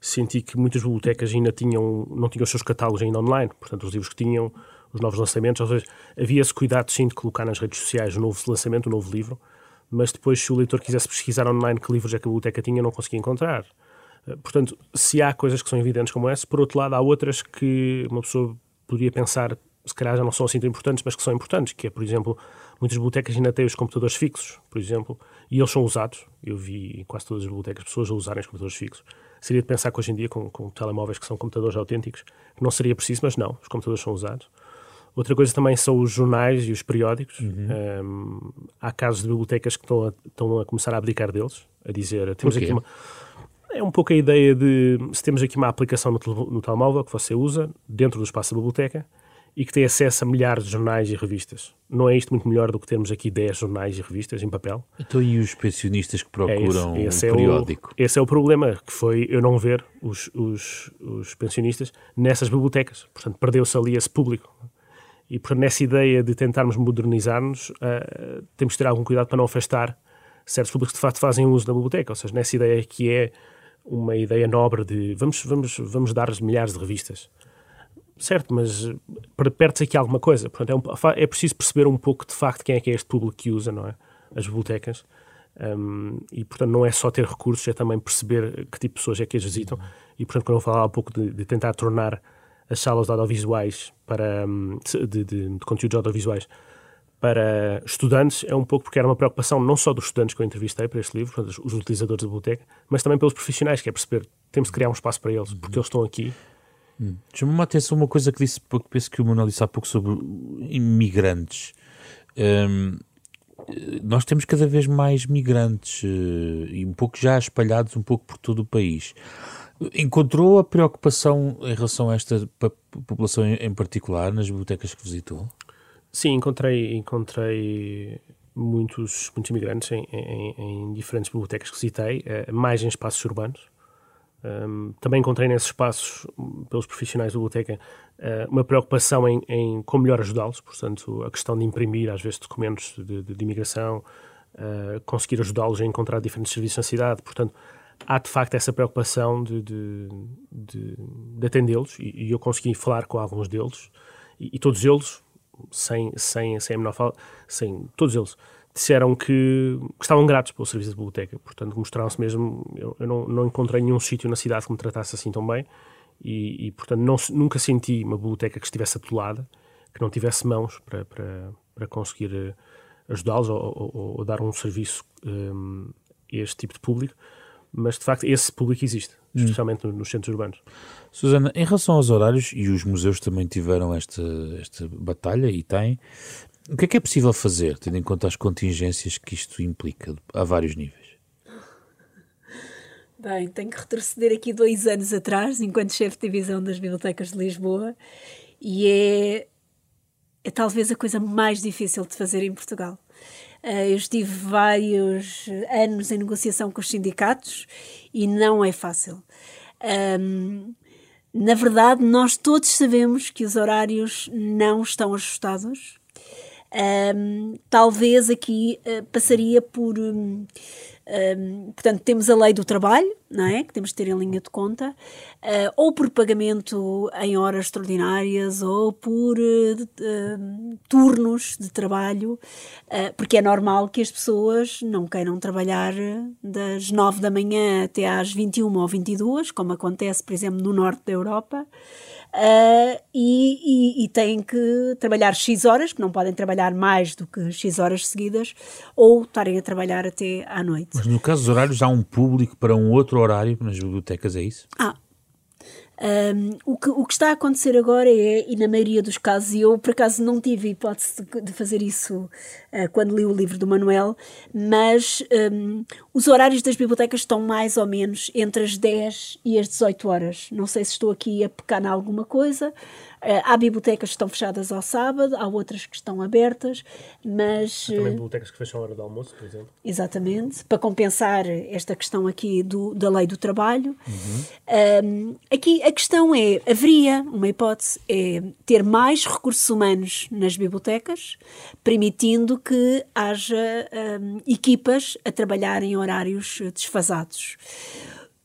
senti que muitas bibliotecas ainda tinham, não tinham os seus catálogos ainda online, portanto, os livros que tinham, os novos lançamentos, ou seja, havia esse cuidado sim de colocar nas redes sociais o novo lançamento, o novo livro, mas depois, se o leitor quisesse pesquisar online que livros é que a biblioteca tinha, não conseguia encontrar. Eh, portanto, se há coisas que são evidentes como essa, por outro lado, há outras que uma pessoa poderia pensar, se calhar já não são assim tão importantes, mas que são importantes, que é, por exemplo, muitas bibliotecas ainda têm os computadores fixos, por exemplo, e eles são usados. Eu vi em quase todas as bibliotecas pessoas a usarem os computadores fixos seria de pensar que hoje em dia, com, com telemóveis que são computadores autênticos, não seria preciso, mas não, os computadores são usados. Outra coisa também são os jornais e os periódicos. Uhum. Um, há casos de bibliotecas que estão a, estão a começar a abdicar deles, a dizer, temos aqui uma... É um pouco a ideia de, se temos aqui uma aplicação no, no telemóvel que você usa, dentro do espaço da biblioteca, e que tem acesso a milhares de jornais e revistas. Não é isto muito melhor do que termos aqui 10 jornais e revistas em papel? Então e os pensionistas que procuram é esse, esse um periódico? É o, esse é o problema, que foi eu não ver os, os, os pensionistas nessas bibliotecas. Portanto, perdeu-se ali esse público. E, portanto, nessa ideia de tentarmos modernizar-nos, uh, temos de ter algum cuidado para não afastar certos públicos que de facto fazem uso da biblioteca. Ou seja, nessa ideia que é uma ideia nobre de vamos, vamos, vamos dar milhares de revistas certo, mas eh, perde-se aqui alguma coisa. Portanto, é, um, é, preciso perceber um pouco de facto quem é que é este público que usa, não é? As bibliotecas. Um, e, portanto, não é só ter recursos, é também perceber que tipo de pessoas é que as visitam. E, portanto, quando eu falava um pouco de, de tentar tornar as salas audiovisuais para, hum, de, de, de, conteúdos audiovisuais para estudantes, é um pouco porque era uma preocupação não só dos estudantes que eu entrevistei para este livro, portanto, os utilizadores da biblioteca, mas também pelos profissionais, que é perceber, temos de criar um espaço para eles, porque eles estão aqui Hum. Chama-me a atenção uma coisa que disse, penso que o Manuel disse há pouco sobre imigrantes. Um, nós temos cada vez mais migrantes uh, e um pouco já espalhados um pouco por todo o país. Encontrou a preocupação em relação a esta população em particular nas bibliotecas que visitou? Sim, encontrei, encontrei muitos, muitos imigrantes em, em, em diferentes bibliotecas que visitei, eh, mais em espaços urbanos. Um, também encontrei nesses espaços, pelos profissionais da biblioteca, uh, uma preocupação em, em como melhor ajudá-los, portanto, a questão de imprimir, às vezes, documentos de, de, de imigração, uh, conseguir ajudá-los a encontrar diferentes serviços na cidade, portanto, há de facto essa preocupação de, de, de, atendê-los e, e, eu consegui falar com alguns deles e, e todos eles, sem, sem, sem a menor falta, sem, todos eles disseram que, que, estavam gratos pelo serviço de biblioteca. Portanto, mostraram-se mesmo. Eu, eu não, não, encontrei nenhum sítio na cidade que me tratasse assim tão bem e, e portanto, não, nunca senti uma biblioteca que estivesse atolada, que não tivesse mãos para, para, para conseguir eh, ajudá-los ou, ou, ou, dar um serviço um, a este tipo de público. Mas, de facto, esse público existe, hum. especialmente hum. nos centros urbanos. Susana, em relação aos horários, e os museus também tiveram esta, esta batalha e têm, o que é que é possível fazer, tendo em conta as contingências que isto implica a vários níveis? Bem, tenho que retroceder aqui dois anos atrás, enquanto chefe de divisão das bibliotecas de Lisboa, e é, é talvez a coisa mais difícil de fazer em Portugal. Eh, eu estive vários anos em negociação com os sindicatos e não é fácil. Um, na verdade, nós todos sabemos que os horários não estão ajustados um, talvez aqui uh, passaria por. Um, um, portanto, temos a lei do trabalho, não é? Que temos de ter em linha de conta, uh, ou por pagamento em horas extraordinárias, ou por uh, turnos de trabalho, porque é normal que as pessoas não queiram trabalhar das 9 da manhã até às 21 ou 22, como acontece, por exemplo, no norte da Europa uh, e, e, e, têm que trabalhar X horas, que não podem trabalhar mais do que X horas seguidas, ou estarem a trabalhar até à noite. Mas no caso dos horários, há um público para um outro horário nas bibliotecas, é isso? Ah, um, o, que, o que está a acontecer agora é, e na maioria dos casos, e eu por acaso não tive hipótese de, de fazer isso uh, quando li o livro do Manuel, mas um, os horários das bibliotecas estão mais ou menos entre as 10 e as 18 horas. Não sei se estou aqui a pecar em alguma coisa, há bibliotecas que estão fechadas ao sábado, há outras que estão abertas, mas. Há também bibliotecas que fecham a hora do almoço, por exemplo. Exatamente, para compensar esta questão aqui do, da lei do trabalho. Uhum. Um, aqui a questão é: haveria uma hipótese, é ter mais recursos humanos nas bibliotecas, permitindo que haja um, equipas a trabalhar em horários desfasados.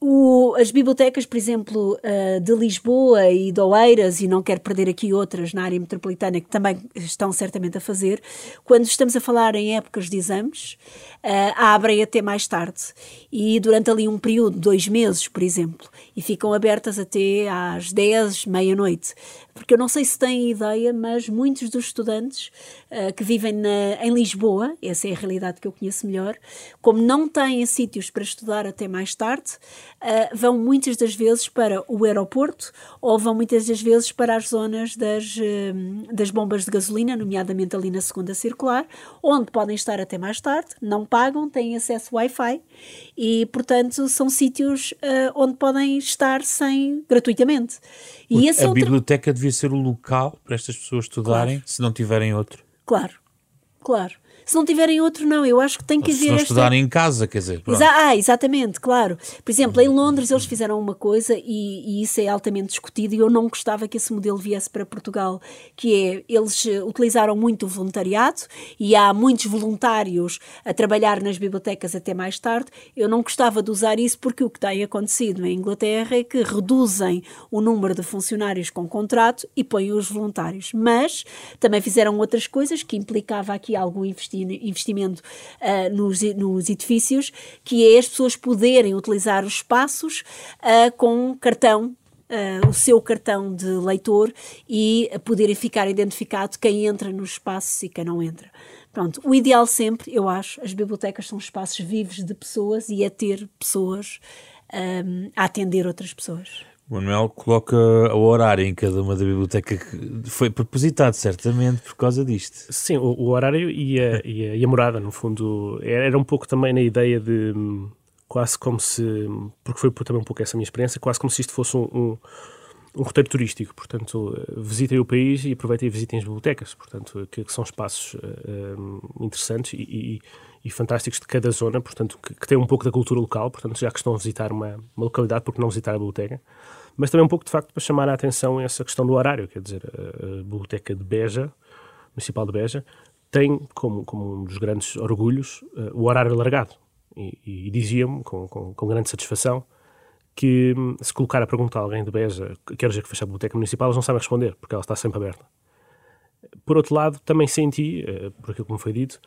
O, as bibliotecas, por exemplo, uh, de Lisboa e de Oeiras, e não quero perder aqui outras na área metropolitana que também estão certamente a fazer, quando estamos a falar em épocas de exames, uh, abrem até mais tarde. E durante ali um período, dois meses, por exemplo, e ficam abertas até às 10, meia-noite. Porque eu não sei se têm ideia, mas muitos dos estudantes uh, que vivem na, em Lisboa, essa é a realidade que eu conheço melhor, como não têm sítios para estudar até mais tarde, uh, vão muitas das vezes para o aeroporto ou vão muitas das vezes para as zonas das, uh, das bombas de gasolina, nomeadamente ali na segunda circular, onde podem estar até mais tarde, não pagam, têm acesso Wi-Fi e, portanto, são sítios uh, onde podem estar sem gratuitamente. E a é biblioteca devia ser o local para estas pessoas estudarem, claro. se não tiverem outro. Claro, claro. Se não tiverem outro, não. Eu acho que tem que haver. Se não esta... estudarem em casa, quer dizer. Exa ah, exatamente, claro. Por exemplo, em Londres eles fizeram uma coisa e, e, isso é altamente discutido e eu não gostava que esse modelo viesse para Portugal, que é eles eh, utilizaram muito o voluntariado e há muitos voluntários a trabalhar nas bibliotecas até mais tarde. Eu não gostava de usar isso porque o que tem acontecido em Inglaterra é que reduzem o número de funcionários com contrato e põem os voluntários. Mas também fizeram outras coisas que implicava aqui algum investimento investimento uh, nos, nos edifícios, que é as pessoas poderem utilizar os espaços uh, com cartão Uh, o seu cartão de leitor e poderem ficar identificado quem entra nos espaços e quem não entra. Pronto, o ideal sempre, eu acho, as bibliotecas são espaços vivos de pessoas e é ter pessoas um, a atender outras pessoas. O Manuel coloca o horário em cada uma da biblioteca que foi propositado, certamente, por causa disto. Sim, o, o horário e a, e, a, e a, morada, no fundo, era um pouco também na ideia de quase como se, porque foi também um pouco essa minha experiência, quase como se isto fosse um, um, um roteiro turístico. Portanto, visitem o país e aproveitem e visitem as bibliotecas, portanto, que, que são espaços uh, interessantes e, e, e, fantásticos de cada zona, portanto, que, que têm um pouco da cultura local, portanto, já que estão a visitar uma, uma localidade, porque não visitar a biblioteca? mas também um pouco de facto para chamar a atenção essa questão do horário, quer dizer, a, Biblioteca de Beja, Municipal de Beja, tem como, como um dos grandes orgulhos uh, o horário alargado. E, e, e diziam-me com, com, com, grande satisfação que hum, se colocar a perguntar a alguém de Beja quer dizer que fecha a Biblioteca Municipal, eles não sabem responder, porque ela está sempre aberta. Por outro lado, também senti, uh, por aquilo que me foi dito,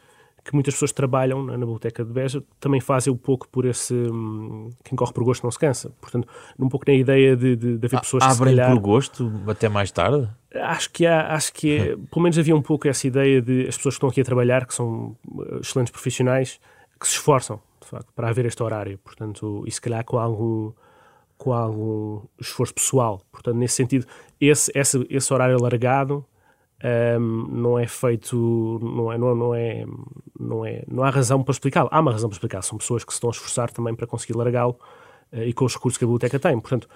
que muitas pessoas que trabalham na, Biblioteca de Beja também fazem um pouco por esse. Hum, quem corre por gosto não se cansa. Portanto, um pouco na ideia de, de, de haver pessoas que. Abrem calhar, por gosto até mais tarde? Acho que há, acho que é, pelo menos havia um pouco essa ideia de as pessoas que estão aqui a trabalhar, que são uh, excelentes profissionais, que se esforçam, de facto, para haver este horário. Portanto, e se calhar com algum com algum esforço pessoal. Portanto, nesse sentido, esse, esse, esse horário alargado um, não é feito, não é, não, não, é, não, é, não há razão para explicá-lo. Há uma razão para explicar, são pessoas que se estão a esforçar também para conseguir largá-lo uh, e com os recursos que a biblioteca tem. Portanto,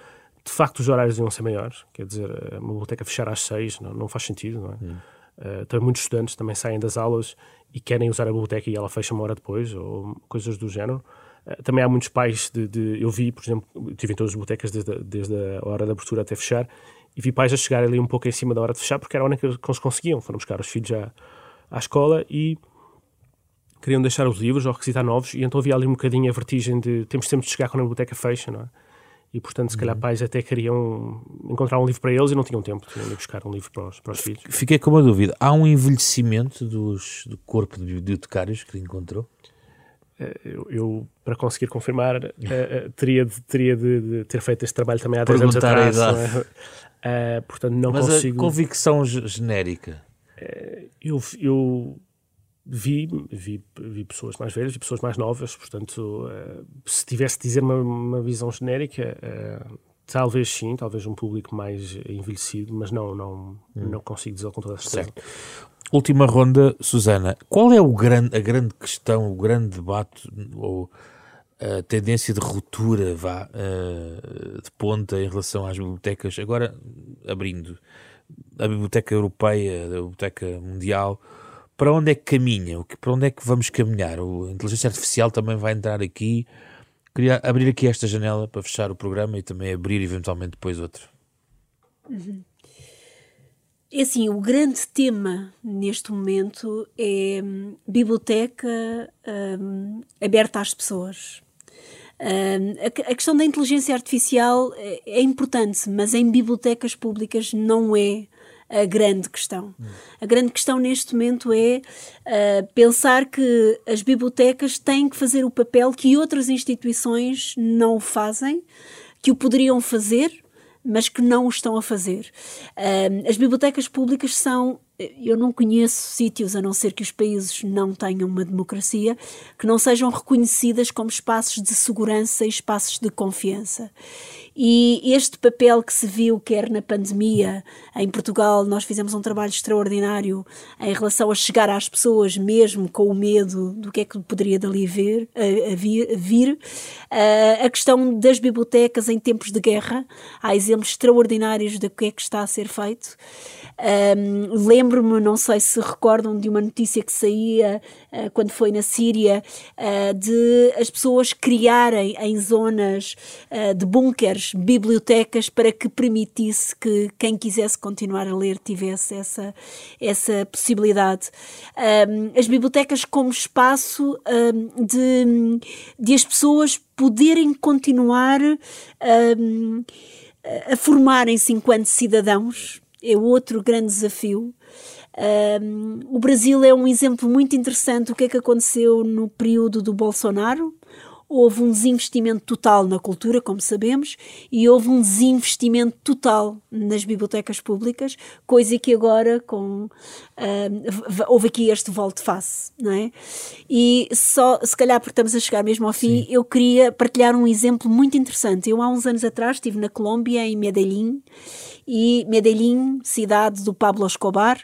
de facto, os horários iam ser maiores, quer dizer, uma biblioteca fechar às seis não, não faz sentido, não é? Hum. Uh, também muitos estudantes também saem das aulas e querem usar a biblioteca e ela fecha uma hora depois, ou coisas do género. Uh, também há muitos pais de, de, Eu vi, por exemplo, estive em todas as bibliotecas desde, desde a hora da abertura até fechar e vi pais a chegar ali um pouco em cima da hora de fechar, porque era a única que eles conseguiam. Foram buscar os filhos à, à escola e queriam deixar os livros ou requisitar novos, e então havia ali um bocadinho a vertigem de temos sempre de chegar quando a biblioteca fecha, não é? E, portanto, se calhar uhum. pais até queriam encontrar um livro para eles e não tinham tempo, tinham de buscar um livro para os, para os filhos. Fiquei com uma dúvida. Há um envelhecimento dos, do corpo de bibliotecários que encontrou? Eh, eu, eu, para conseguir confirmar, uh, uh, teria, de, teria de, de, ter feito este trabalho também há 10 anos atrás. Uh, portanto, não Mas consigo. a convicção genérica. Uh, eu, eu vi, vi, vi pessoas mais velhas, vi pessoas mais novas, portanto, uh, se tivesse de dizer uma, uma visão genérica, talvez sim, talvez um público mais envelhecido, mas não, não, hum. não consigo dizer com toda a certeza. Certo. Última ronda, Susana. Qual é o grande, a grande questão, o grande debate ou a tendência de ruptura vá, uh, de ponta em relação às bibliotecas, agora abrindo a Biblioteca Europeia, a Biblioteca Mundial, para onde é que caminha? Para onde é que vamos caminhar? A inteligência artificial também vai entrar aqui. Queria abrir aqui esta janela para fechar o programa e também abrir eventualmente depois outro. Uhum. É assim, o grande tema neste momento é hum, biblioteca hum, aberta às pessoas a, questão da inteligência artificial é, é, importante, mas em bibliotecas públicas não é a grande questão. A grande questão neste momento é uh, pensar que as bibliotecas têm que fazer o papel que outras instituições não fazem, que o poderiam fazer, mas que não o estão a fazer. As bibliotecas públicas são eu não conheço sítios, a não ser que os países não tenham uma democracia, que não sejam reconhecidas como espaços de segurança e espaços de confiança. E este papel que se viu, quer na pandemia, em Portugal, nós fizemos um trabalho extraordinário em relação a chegar às pessoas, mesmo com o medo do que é que poderia dali vir. A, a vir, a, vir. Uh, a questão das bibliotecas em tempos de guerra, há exemplos extraordinários do que é que está a ser feito. Um, Lembro-me, não sei se recordam, de uma notícia que saía uh, quando foi na Síria, uh, de as pessoas criarem em zonas de bunkers bibliotecas para que permitisse que quem quisesse continuar a ler tivesse essa, essa possibilidade. Um, as bibliotecas como espaço um, de, de as pessoas poderem continuar um, a formarem-se enquanto cidadãos é outro grande desafio. Um, o Brasil é um exemplo muito interessante do que é que aconteceu no período do Bolsonaro houve um desinvestimento total na cultura, como sabemos, e houve um desinvestimento total nas bibliotecas públicas, coisa que agora com uh, houve aqui este volte-face, não é? E só, se calhar porque estamos a chegar mesmo ao fim, Sim. eu queria partilhar um exemplo muito interessante. Eu há uns anos atrás estive na Colômbia, em Medellín, e Medellín, cidade do Pablo Escobar,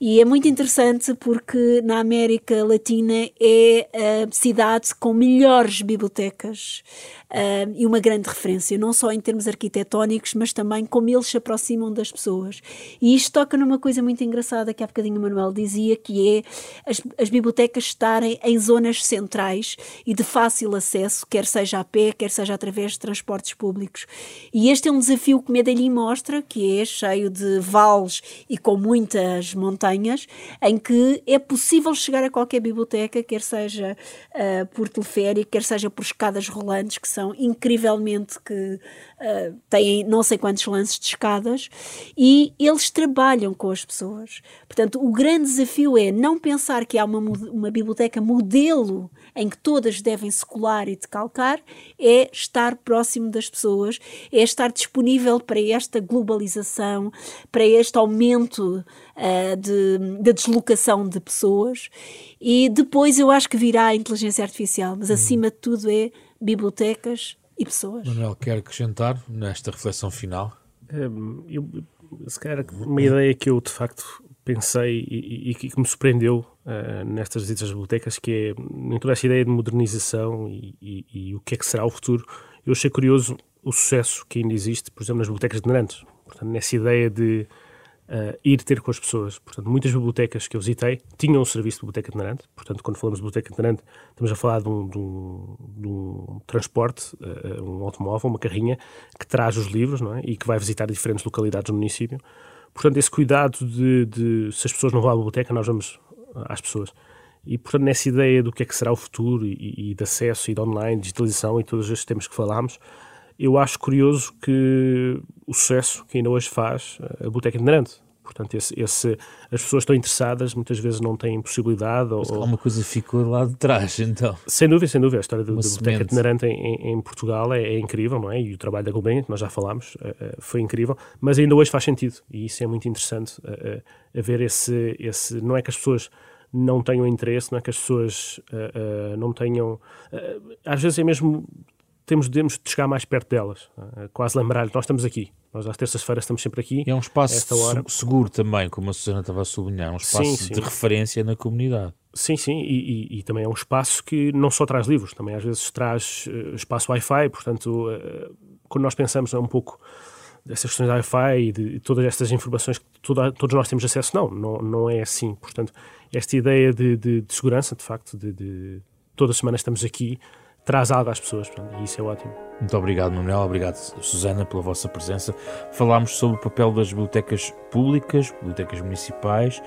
e é muito interessante porque na América Latina é a cidade com melhores bibliotecas uh, e uma grande referência, não só em termos arquitetónicos, mas também como eles se aproximam das pessoas. E isto toca numa coisa muito engraçada que há bocadinho o Manuel dizia, que é as, as bibliotecas estarem em zonas centrais e de fácil acesso, quer seja a pé, quer seja através de transportes públicos. E este é um desafio que Medellín mostra, que é cheio de vales e com muitas montanhas, em que é possível chegar a qualquer biblioteca, quer seja uh, por teleférico, quer seja por escadas rolantes, que são incrivelmente que uh, têm não sei quantos lances de escadas e eles trabalham com as pessoas. Portanto, o grande desafio é não pensar que há uma, uma biblioteca modelo em que todas devem se colar e decalcar, é estar próximo das pessoas, é estar disponível para esta globalização, para este aumento uh, de, de deslocação de pessoas. E depois eu acho que virá a inteligência artificial, mas acima de tudo é bibliotecas e pessoas. Manuel, quer acrescentar nesta reflexão final? Um, eu, se calhar, uma ideia que eu de facto pensei e, e, e que me surpreendeu uh, nestas visitas às bibliotecas, que é em toda esta ideia de modernização e, e, o que é que será o futuro, eu achei curioso o sucesso que ainda existe, por exemplo, nas bibliotecas de Narantes. Portanto, nessa ideia de uh, ir ter com as pessoas. Portanto, muitas bibliotecas que eu visitei tinham o serviço de biblioteca itinerante. Portanto, quando falamos de biblioteca itinerante, estamos a falar de um, de um, de um transporte, uh, um automóvel, uma carrinha, que traz os livros não é? e que vai visitar diferentes localidades do município. Portanto, esse cuidado de, de se as pessoas não vão à biblioteca, nós vamos às pessoas. E, portanto, nessa ideia do que é que será o futuro e, e de acesso e de online, digitalização e todos estes temas que falámos, eu acho curioso que o sucesso que ainda hoje faz a Biblioteca Itinerante. Portanto, esse, esse, as pessoas estão interessadas, muitas vezes não têm possibilidade. Ou, alguma coisa ficou lá de trás, então. Sem dúvida, sem dúvida. A história da Biblioteca Itinerante em, em, Portugal é, é, incrível, não é? E o trabalho da Gulbenkian, que nós já falámos, uh, foi incrível. Mas ainda hoje faz sentido. E isso é muito interessante, uh, uh, a ver esse, esse... Não é que as pessoas não tenham interesse, não é que as pessoas não tenham... às vezes é mesmo temos, temos de chegar mais perto delas, eh, quase lembrar-lhes, nós estamos aqui, nós às terças-feiras estamos sempre aqui. E é um espaço seguro também, como a Susana estava a sublinhar, um espaço sim, sim. de referência na comunidade. Sim, sim, e, e, e, também é um espaço que não só traz livros, também às vezes traz uh, espaço Wi-Fi, portanto, uh, quando nós pensamos um pouco dessas questões de Wi-Fi e de, de todas estas informações que toda, todos nós temos acesso, não, não, não é assim. Portanto, esta ideia de, de, de segurança, de facto, de, de todas as semanas estamos aqui, traz algo às pessoas, portanto, e isso é ótimo. Muito obrigado, Manuel. Obrigado, Susana, pela vossa presença. Falámos sobre o papel das bibliotecas públicas, bibliotecas municipais,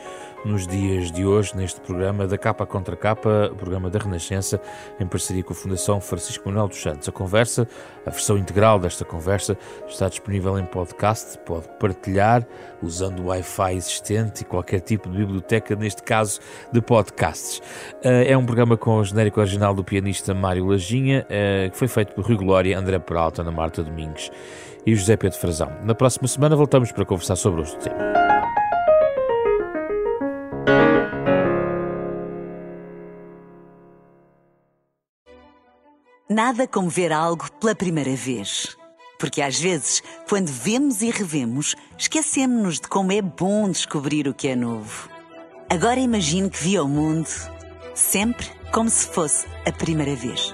nos dias de hoje, neste programa da Capa Contra Capa, programa da Renascença, em parceria com a Fundação Francisco Manuel dos Santos. A conversa, a versão integral desta conversa, está disponível em podcast, pode partilhar usando o Wi-Fi existente e qualquer tipo de biblioteca, neste caso de podcasts. Eh, é um programa com o genérico original do pianista Mário Lajinha, eh, que foi feito por Rui Glória, André Peralta, Ana Marta Domingues e José Pedro Frazão. Na próxima semana voltamos para conversar sobre outro tema. Nada como ver algo pela primeira vez. Porque às vezes, quando vemos e revemos, esquecemos-nos de como é bom descobrir o que é novo. Agora imagine que viu o mundo sempre como se fosse a primeira vez.